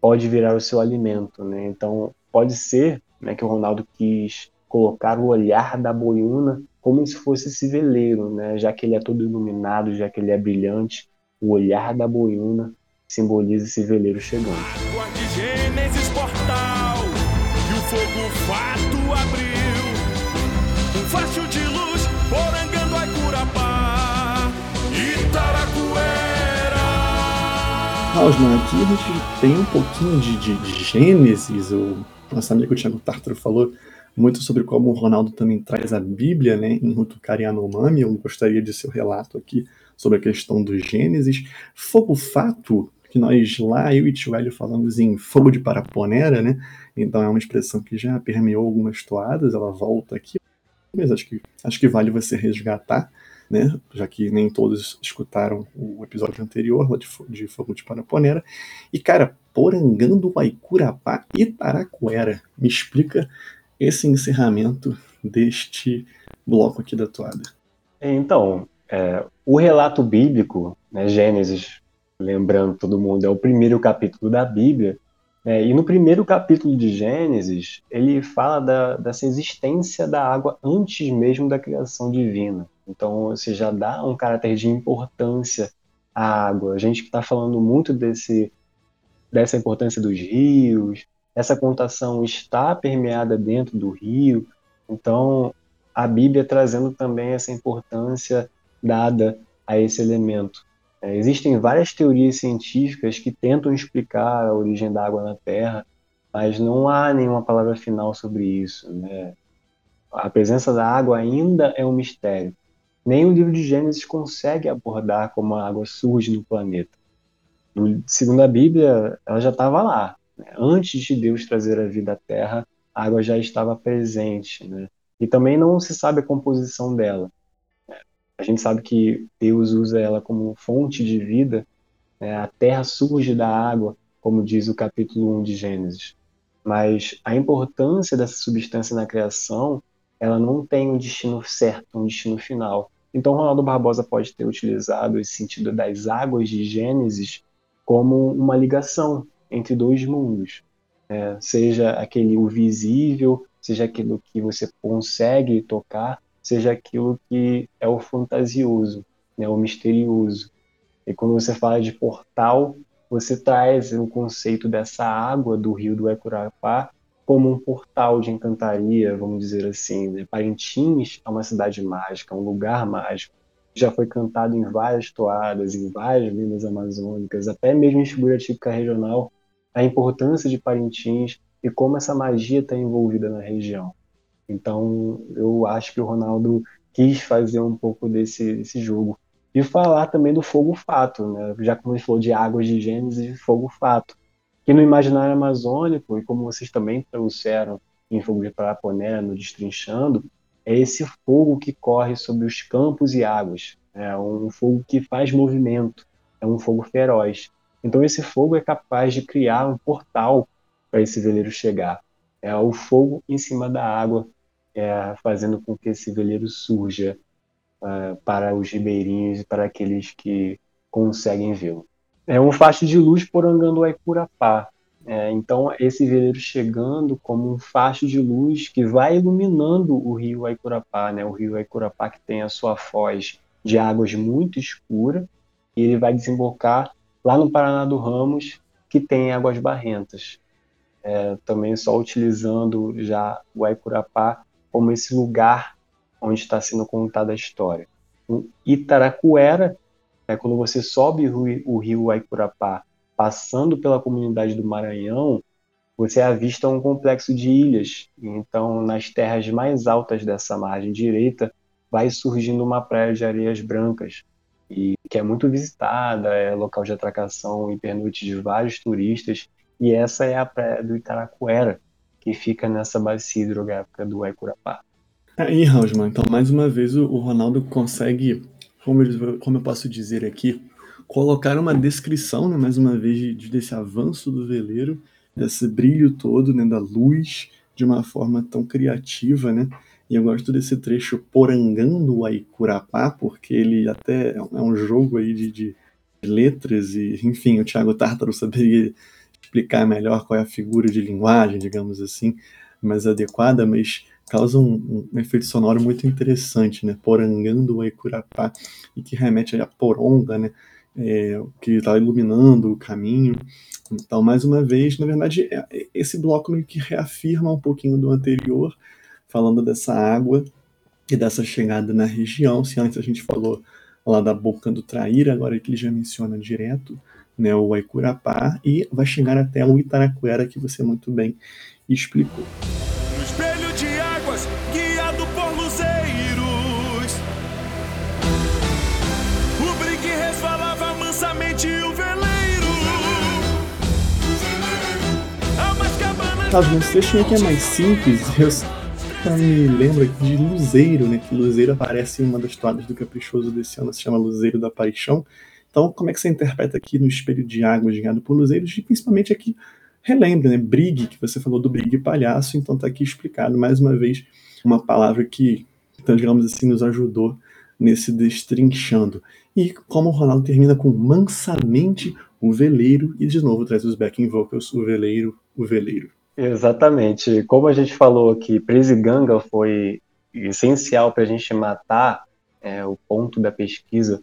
pode virar o seu alimento. Né? Então, pode ser né, que o Ronaldo quis colocar o olhar da boiuna como se fosse esse veleiro, né? já que ele é todo iluminado, já que ele é brilhante, o olhar da boiuna simboliza esse veleiro chegando. Gênesis portal, e o fogo fato abriu, um facho de luz, porangando a Curapá, Itaracuera. Hausmann, aqui a gente tem um pouquinho de, de, de Gênesis, o nosso amigo Thiago Tartaro falou muito sobre como o Ronaldo também traz a Bíblia né, em Rutucari Yanomami. Eu gostaria de seu relato aqui sobre a questão do Gênesis. Fogo fato, que nós lá, eu e Tio Hélio falamos em fogo de Paraponera, né? Então é uma expressão que já permeou algumas toadas, ela volta aqui, mas acho que, acho que vale você resgatar, né? Já que nem todos escutaram o episódio anterior lá de, de Fogo de Paraponera. E, cara, Porangando, Waicurapá e Taracuera. Me explica esse encerramento deste bloco aqui da toada. Então, é, o relato bíblico, né, Gênesis, lembrando todo mundo, é o primeiro capítulo da Bíblia, é, e no primeiro capítulo de Gênesis, ele fala da, dessa existência da água antes mesmo da criação divina. Então, você já dá um caráter de importância à água. A gente está falando muito desse, dessa importância dos rios, essa contação está permeada dentro do rio, então a Bíblia trazendo também essa importância dada a esse elemento. É, existem várias teorias científicas que tentam explicar a origem da água na Terra, mas não há nenhuma palavra final sobre isso. Né? A presença da água ainda é um mistério. Nem o livro de Gênesis consegue abordar como a água surge no planeta. Segundo a Bíblia, ela já estava lá. Né? Antes de Deus trazer a vida à Terra, a água já estava presente. Né? E também não se sabe a composição dela. Né? A gente sabe que Deus usa ela como fonte de vida. Né? A Terra surge da água, como diz o capítulo 1 de Gênesis. Mas a importância dessa substância na criação, ela não tem um destino certo, um destino final. Então, Ronaldo Barbosa pode ter utilizado esse sentido das águas de Gênesis como uma ligação entre dois mundos, é, seja aquele o visível, seja aquilo que você consegue tocar, seja aquilo que é o fantasioso, né, o misterioso. E quando você fala de portal, você traz o conceito dessa água do rio do Ecurapá como um portal de encantaria, vamos dizer assim. Né? Parintins é uma cidade mágica, um lugar mágico já foi cantado em várias toadas, em várias lendas amazônicas, até mesmo em figura típica regional, a importância de Parintins e como essa magia está envolvida na região. Então, eu acho que o Ronaldo quis fazer um pouco desse, desse jogo. E falar também do fogo fato, né? já como ele falou de águas de Gênesis fogo fato, que no imaginário amazônico, e como vocês também trouxeram em Fogo de Paraponera, no Destrinchando, é esse fogo que corre sobre os campos e águas. É um fogo que faz movimento, é um fogo feroz. Então esse fogo é capaz de criar um portal para esse veleiro chegar. É o fogo em cima da água, é, fazendo com que esse veleiro surja uh, para os ribeirinhos e para aqueles que conseguem vê-lo. É um facho de luz por Anganduaicurapá, é, então, esse veleiro chegando como um facho de luz que vai iluminando o rio Aicurapá, né? o rio Aicurapá que tem a sua foz de águas muito escura, e ele vai desembocar lá no Paraná do Ramos, que tem águas barrentas. É, também só utilizando já o Aicurapá como esse lugar onde está sendo contada a história. O Itaracuera, é quando você sobe o rio, Aicurapá passando pela comunidade do Maranhão, você avista um complexo de ilhas. Então, nas terras mais altas dessa margem direita, vai surgindo uma praia de areias brancas, e que é muito visitada, é local de atração e pernoite de vários turistas, e essa é a praia do Itaracuera, que fica nessa bacia hidrográfica do Aicurapá. Aí, Rausman, então mais uma vez o, Ronaldo consegue, como eu, como eu posso dizer aqui, colocar uma descrição, né, mais uma vez, de, desse avanço do veleiro, desse brilho todo, né, da luz, de uma forma tão criativa, né? E eu gosto desse trecho porangando o Aicurapá, porque ele até é um jogo aí de, de letras e, enfim, o Thiago Tártaro saberia explicar melhor qual é a figura de linguagem, digamos assim, mais adequada, mas causa um, um efeito sonoro muito interessante, né? Porangando o Aicurapá, e que remete à poronga, né? É, que está iluminando o caminho. Então, mais uma vez, na verdade, é, esse bloco meio que reafirma um pouquinho do anterior, falando dessa água e dessa chegada na região. Se antes a gente falou lá da boca do Traíra, agora que ele já menciona direto né, o Aicurapá, e vai chegar até o Itaracuera, que você muito bem explicou. No espelho de águas, guiado por luzeiros, o brigue resvalava mansamente o veleiro. Caso nesse trechinho aqui é mais simples, eu me lembro aqui de Luzeiro, né? Que Luzeiro aparece em uma das toadas do Caprichoso desse ano, se chama Luzeiro da Paixão. Então, como é que você interpreta aqui no espelho de água ligado por luzeiros, e principalmente aqui, relembra, né, brigue, que você falou do brigue palhaço, então está aqui explicado mais uma vez uma palavra que, então, digamos assim, nos ajudou nesse destrinchando. E como o Ronaldo termina com mansamente o veleiro, e de novo traz os backing vocals, o veleiro, o veleiro. Exatamente. Como a gente falou que Presiganga foi essencial para a gente matar é, o ponto da pesquisa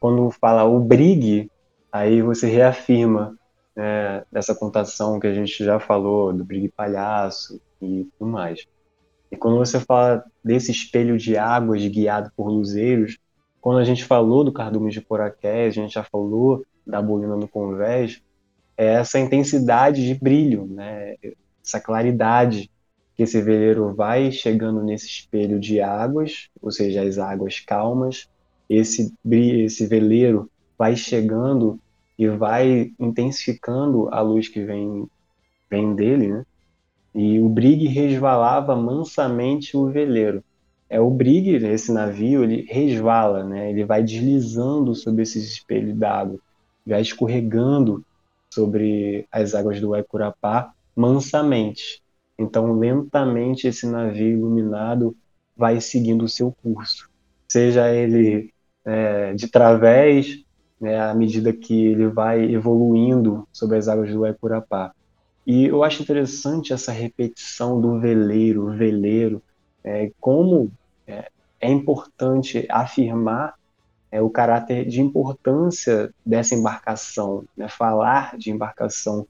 quando fala o brigue, aí você reafirma né, dessa contação que a gente já falou, do brigue palhaço e tudo mais. E quando você fala desse espelho de águas guiado por luzeiros, quando a gente falou do cardume de Poraqués, a gente já falou da bolina do convés, é essa intensidade de brilho, né? essa claridade que esse veleiro vai chegando nesse espelho de águas, ou seja, as águas calmas, esse, esse veleiro vai chegando e vai intensificando a luz que vem, vem dele, né? E o brigue resvalava mansamente o veleiro. É o brigue, esse navio, ele resvala, né? Ele vai deslizando sobre esses espelhos d'água, vai escorregando sobre as águas do Aicurapá mansamente. Então, lentamente esse navio iluminado vai seguindo o seu curso. Seja ele é, de través, né, à medida que ele vai evoluindo sobre as águas do Ecurapá. E eu acho interessante essa repetição do veleiro, veleiro, é, como é, é, importante afirmar é, o caráter de importância dessa embarcação, né, falar de embarcação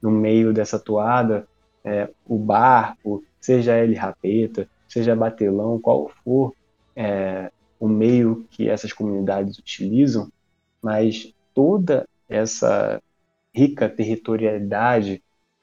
no meio dessa toada, é, o barco, seja ele rapeta, seja batelão, qual for é, o meio que essas comunidades utilizam, mas toda essa rica territorialidade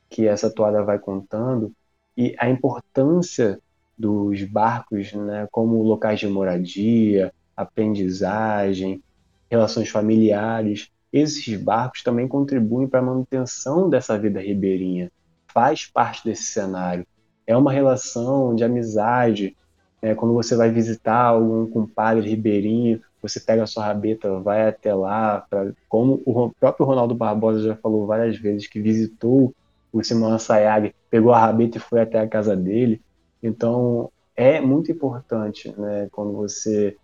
que essa toada vai contando e a importância dos barcos né, como locais de moradia, aprendizagem, relações familiares, esses barcos também contribuem para a manutenção dessa vida ribeirinha, faz parte desse cenário. É uma relação de amizade, é, quando você vai visitar algum compadre ribeirinho, você pega a sua rabeta, vai até lá, pra, como o próprio Ronaldo Barbosa já falou várias vezes, que visitou o Simão Sayag, pegou a rabeta e foi até a casa dele. Então, é muito importante né, quando você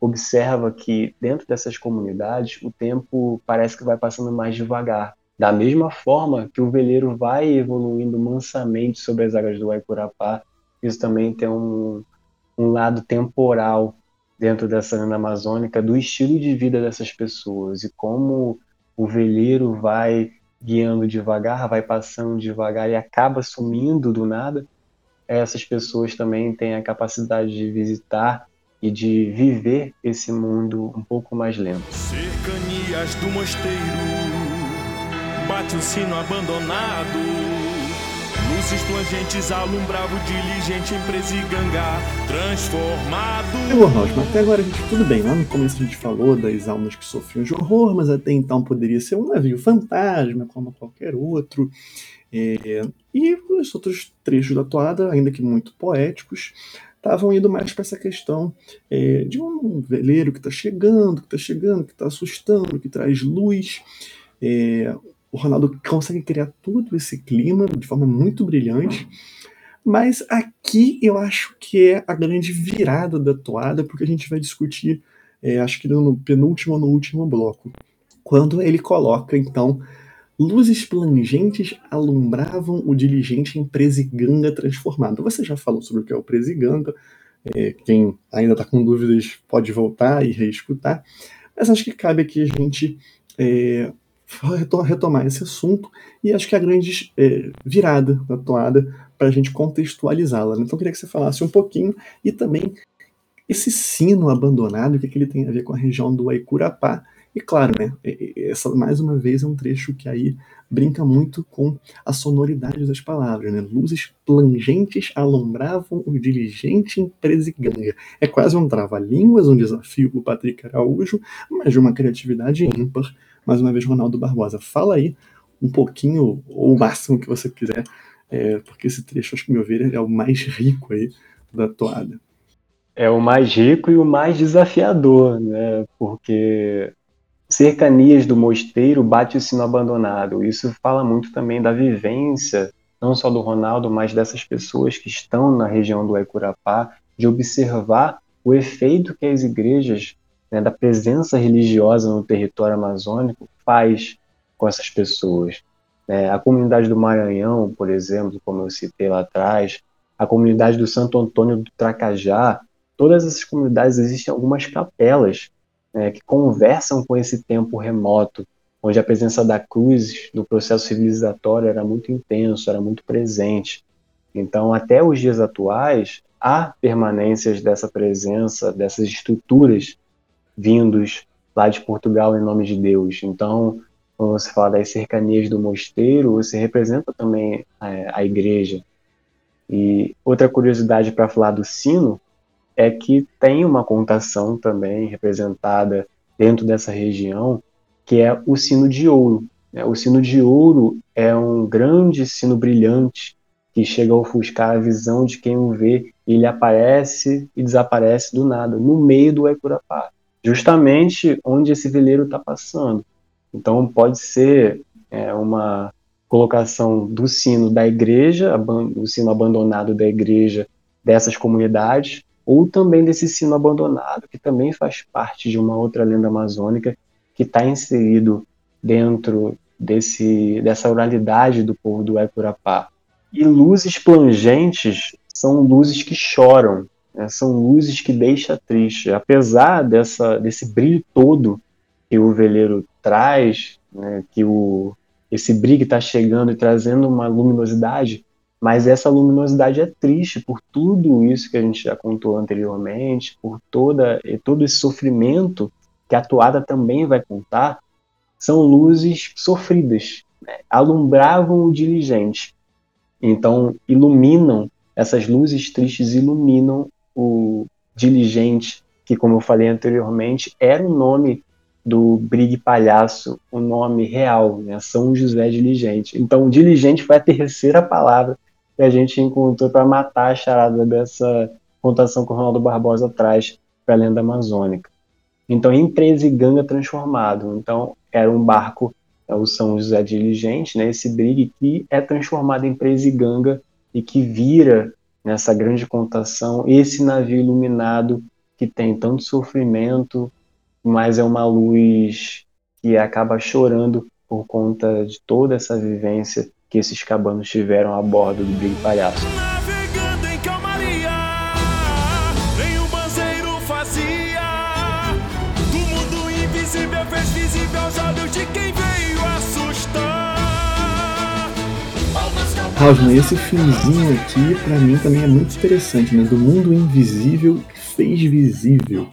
observa que dentro dessas comunidades o tempo parece que vai passando mais devagar. Da mesma forma que o veleiro vai evoluindo mansamente sobre as águas do Aicurapá, isso também tem um, um lado temporal dentro dessa lenda amazônica do estilo de vida dessas pessoas e como o veleiro vai guiando devagar, vai passando devagar e acaba sumindo do nada. Essas pessoas também têm a capacidade de visitar e de viver esse mundo um pouco mais lento. Cercanias do mosteiro, bate o sino abandonado, Luzes plangentes alumbrava o diligente em Presiganga, transformado. Pegou, Rosma, até agora a gente, tudo bem, lá no começo a gente falou das almas que sofriam de horror, mas até então poderia ser um navio fantasma, como qualquer outro. É, e os outros trechos da toada, ainda que muito poéticos, estavam indo mais para essa questão é, de um veleiro que está chegando, que está chegando, que está assustando, que traz luz. É, o Ronaldo consegue criar todo esse clima de forma muito brilhante. Mas aqui eu acho que é a grande virada da toada, porque a gente vai discutir, é, acho que no penúltimo ou no último bloco, quando ele coloca, então, luzes plangentes alumbravam o diligente em presiganga transformado. Você já falou sobre o que é o presiganga, é, quem ainda está com dúvidas pode voltar e reescutar, mas acho que cabe aqui a gente é, retomar esse assunto e acho que é a grande é, virada da toada para a gente contextualizá-la. Né? Então, eu queria que você falasse um pouquinho e também esse sino abandonado, o que, que ele tem a ver com a região do Aicurapá. E claro, né, essa mais uma vez é um trecho que aí brinca muito com a sonoridade das palavras, né? Luzes plangentes alumbravam o diligente em Presiganga. É quase um trava-línguas, um desafio para o Patrick Araújo, mas de uma criatividade ímpar mais uma vez, Ronaldo Barbosa. Fala aí um pouquinho, ou o máximo que você quiser, é, porque esse trecho, acho que, meu ver, é o mais rico aí da toada. É o mais rico e o mais desafiador, né? Porque cercanias do mosteiro bate o sino abandonado. Isso fala muito também da vivência, não só do Ronaldo, mas dessas pessoas que estão na região do Aicurapá, de observar o efeito que as igrejas né, da presença religiosa no território amazônico faz com essas pessoas. É, a comunidade do Maranhão, por exemplo, como eu citei lá atrás, a comunidade do Santo Antônio do Tracajá, todas essas comunidades existem algumas capelas né, que conversam com esse tempo remoto, onde a presença da cruz no processo civilizatório era muito intenso, era muito presente. Então, até os dias atuais, há permanências dessa presença, dessas estruturas vindos lá de Portugal em nome de Deus. Então, quando você fala das cercanias do mosteiro, você representa também a, é, a igreja. E outra curiosidade para falar do sino é que tem uma contação também representada dentro dessa região, que é o sino de ouro. Né? O sino de ouro é um grande sino brilhante que chega a ofuscar a visão de quem o vê. Ele aparece e desaparece do nada, no meio do Aicurapá justamente onde esse veleiro está passando. Então pode ser é, uma colocação do sino da igreja, o sino abandonado da igreja dessas comunidades, ou também desse sino abandonado, que também faz parte de uma outra lenda amazônica que está inserido dentro desse, dessa oralidade do povo do Ecurapá. E luzes plangentes são luzes que choram, né, são luzes que deixa triste. Apesar dessa, desse brilho todo que o veleiro traz, né, que o, esse brilho está chegando e trazendo uma luminosidade, mas essa luminosidade é triste por tudo isso que a gente já contou anteriormente, por toda todo esse sofrimento que a toada também vai contar, são luzes sofridas, né? alumbravam o diligente. Então, iluminam, essas luzes tristes iluminam o Diligente, que, como eu falei anteriormente, era o nome do Brig Palhaço, o nome real, né? São José Diligente. Então, Diligente foi a terceira palavra que a gente encontrou para matar a charada dessa contação que o Ronaldo Barbosa traz para a lenda amazônica. Então, empresa e ganga transformado. Então, era um barco, é o São José Diligente, né? esse brig que é transformado em empresa e ganga e que vira nessa grande contação, esse navio iluminado que tem tanto sofrimento, mas é uma luz que acaba chorando por conta de toda essa vivência que esses cabanos tiveram a bordo do Big Palhaço. Rosman, esse filmezinho aqui, para mim, também é muito interessante, né? Do mundo invisível fez visível.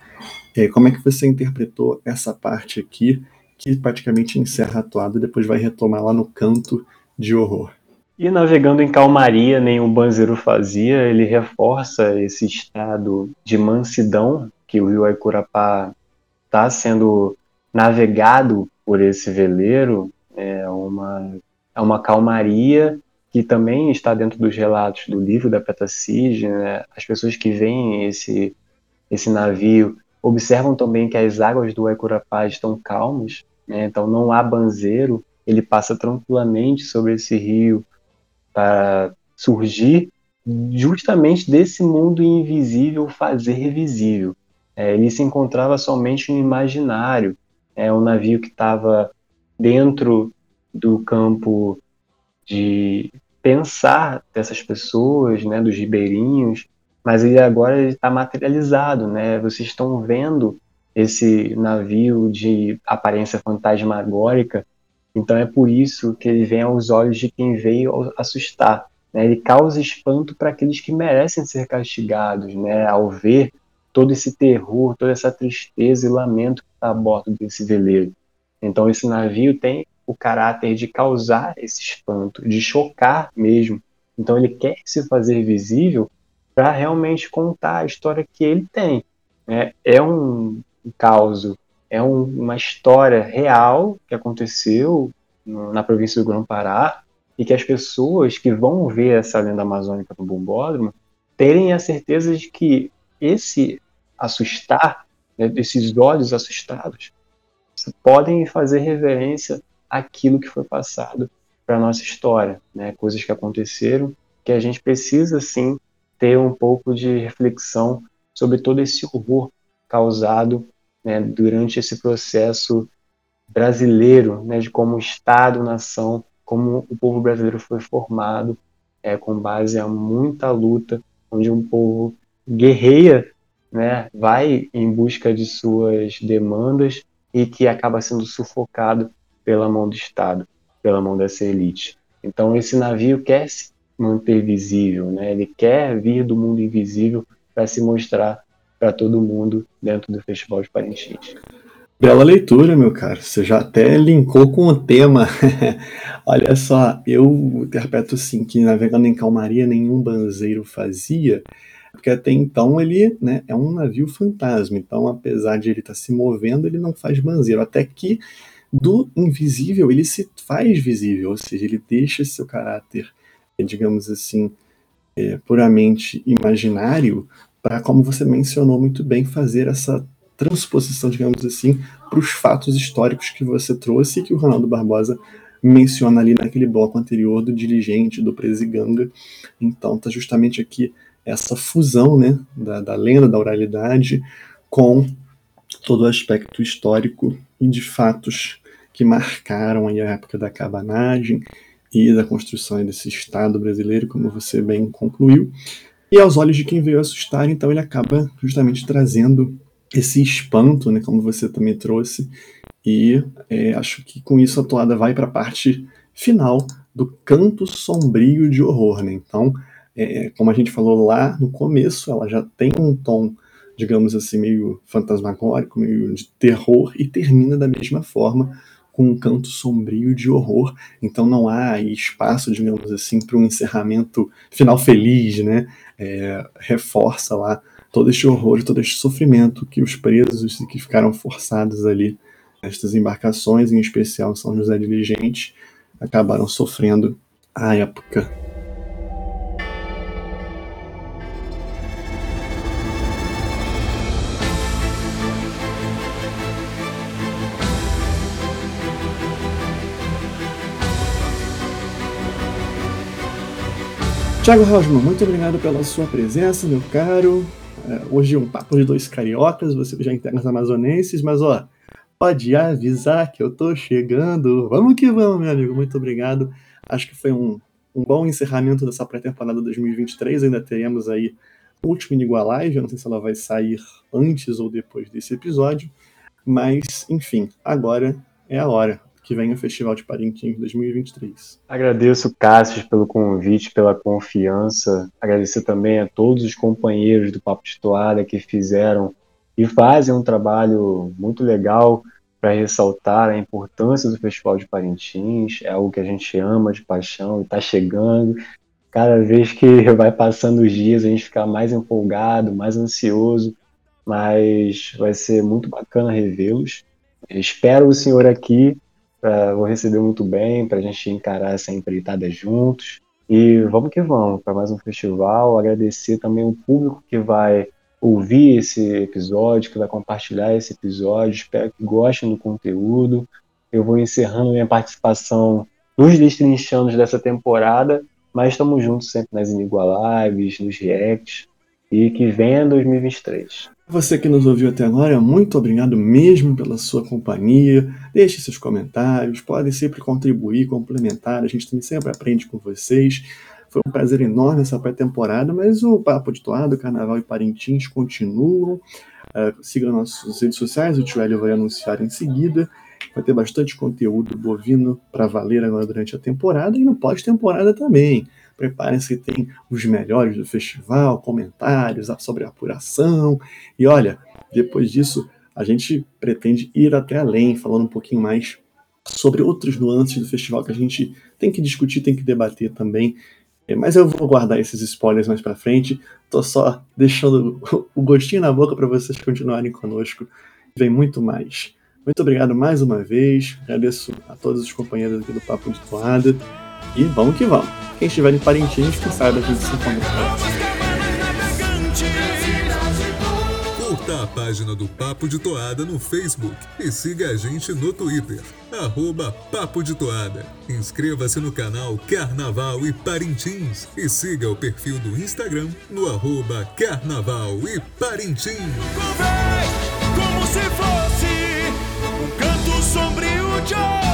É, como é que você interpretou essa parte aqui, que praticamente encerra a toada e depois vai retomar lá no canto de horror? E navegando em calmaria, nenhum banzeiro fazia, ele reforça esse estado de mansidão que o rio Aicurapá está sendo navegado por esse veleiro, é uma, é uma calmaria que também está dentro dos relatos do livro da Petacide, né? as pessoas que veem esse, esse navio observam também que as águas do Aicurapá estão calmas, né? então não há banzeiro, ele passa tranquilamente sobre esse rio para surgir justamente desse mundo invisível fazer visível. É, ele se encontrava somente no imaginário, é um navio que estava dentro do campo de pensar dessas pessoas, né, dos ribeirinhos, mas ele agora está materializado, né? Vocês estão vendo esse navio de aparência fantasmagórica, então é por isso que ele vem aos olhos de quem veio assustar. Né? Ele causa espanto para aqueles que merecem ser castigados, né? Ao ver todo esse terror, toda essa tristeza e lamento que está a bordo desse veleiro. Então esse navio tem o caráter de causar esse espanto, de chocar mesmo. Então ele quer se fazer visível para realmente contar a história que ele tem. É, é um, um caos, é um, uma história real que aconteceu na província do Grão-Pará e que as pessoas que vão ver essa lenda amazônica no Bombódromo terem a certeza de que esse assustar, né, esses olhos assustados, podem fazer reverência aquilo que foi passado para a nossa história, né? coisas que aconteceram, que a gente precisa sim ter um pouco de reflexão sobre todo esse horror causado né, durante esse processo brasileiro, né, de como Estado-nação, como o povo brasileiro foi formado, é, com base a muita luta, onde um povo guerreia, né, vai em busca de suas demandas e que acaba sendo sufocado pela mão do Estado, pela mão dessa elite. Então esse navio quer se manter visível, né? Ele quer vir do mundo invisível para se mostrar para todo mundo dentro do Festival de Parintins. Bela leitura, meu caro. Você já até linkou com o tema. <laughs> Olha só, eu interpreto assim que navegando em calmaria nenhum banzeiro fazia, porque até então ele né, é um navio fantasma. Então, apesar de ele estar tá se movendo, ele não faz banzeiro. Até que do invisível ele se faz visível, ou seja, ele deixa seu caráter, digamos assim, é, puramente imaginário, para, como você mencionou muito bem, fazer essa transposição, digamos assim, para os fatos históricos que você trouxe e que o Ronaldo Barbosa menciona ali naquele bloco anterior do dirigente, do Presiganga. Então, está justamente aqui essa fusão né, da, da lenda, da oralidade, com todo o aspecto histórico e de fatos que marcaram a época da cabanagem e da construção desse Estado brasileiro, como você bem concluiu. E aos olhos de quem veio assustar, então ele acaba justamente trazendo esse espanto, né, como você também trouxe, e é, acho que com isso a toada vai para a parte final do canto sombrio de horror. Né? Então, é, como a gente falou lá no começo, ela já tem um tom, digamos assim, meio fantasmagórico, meio de terror, e termina da mesma forma, com um canto sombrio de horror, então não há espaço, digamos assim, para um encerramento final feliz, né? É, reforça lá todo este horror, todo este sofrimento que os presos que ficaram forçados ali. Nestas embarcações, em especial São José de Ligente, acabaram sofrendo à época Tiago Hausmann, muito obrigado pela sua presença, meu caro. É, hoje um papo de dois cariocas, você já integra os amazonenses, mas ó, pode avisar que eu tô chegando. Vamos que vamos, meu amigo. Muito obrigado. Acho que foi um, um bom encerramento dessa pré-temporada 2023. Ainda teremos aí o último. Eu não sei se ela vai sair antes ou depois desse episódio. Mas, enfim, agora é a hora que vem o Festival de Parintins 2023. Agradeço, Cássio, pelo convite, pela confiança. Agradecer também a todos os companheiros do Papo de Toalha que fizeram e fazem um trabalho muito legal para ressaltar a importância do Festival de Parintins. É algo que a gente ama de paixão e está chegando. Cada vez que <laughs> vai passando os dias, a gente fica mais empolgado, mais ansioso, mas vai ser muito bacana revê-los. Espero o senhor aqui, uh, vou receber muito bem, para a gente encarar essa empreitada juntos. E vamos que vamos para mais um festival. Agradecer também o público que vai ouvir esse episódio, que vai compartilhar esse episódio. Espero que gostem do conteúdo. Eu vou encerrando minha participação nos destrinchando dessa temporada, mas estamos juntos sempre nas Inigualáveis, nos reacts, e que venha 2023. Você que nos ouviu até agora, muito obrigado mesmo pela sua companhia. Deixe seus comentários, podem sempre contribuir, complementar. A gente também sempre aprende com vocês. Foi um prazer enorme essa pré-temporada, mas o Papo de Toado, Carnaval e Parintins continuam. Uh, siga nossas redes sociais, o Tio Hélio vai anunciar em seguida. Vai ter bastante conteúdo bovino para valer agora durante a temporada e no pós-temporada também. Preparem-se tem os melhores do festival, comentários sobre a apuração. E olha, depois disso, a gente pretende ir até além, falando um pouquinho mais sobre outros nuances do festival que a gente tem que discutir, tem que debater também é, mas eu vou guardar esses spoilers mais para frente. Tô só deixando o gostinho na boca para vocês continuarem conosco. Vem muito mais. Muito obrigado mais uma vez. Agradeço a todos os companheiros aqui do Papo de Toada. E vamos que vamos. Quem estiver em Parintins, que saiba que se encontra. Curta a página do Papo de Toada no Facebook e siga a gente no Twitter, arroba Papo de Toada. Inscreva-se no canal Carnaval e Parintins e siga o perfil do Instagram no arroba Carnaval e Parintins. Como se fosse um canto sombrio de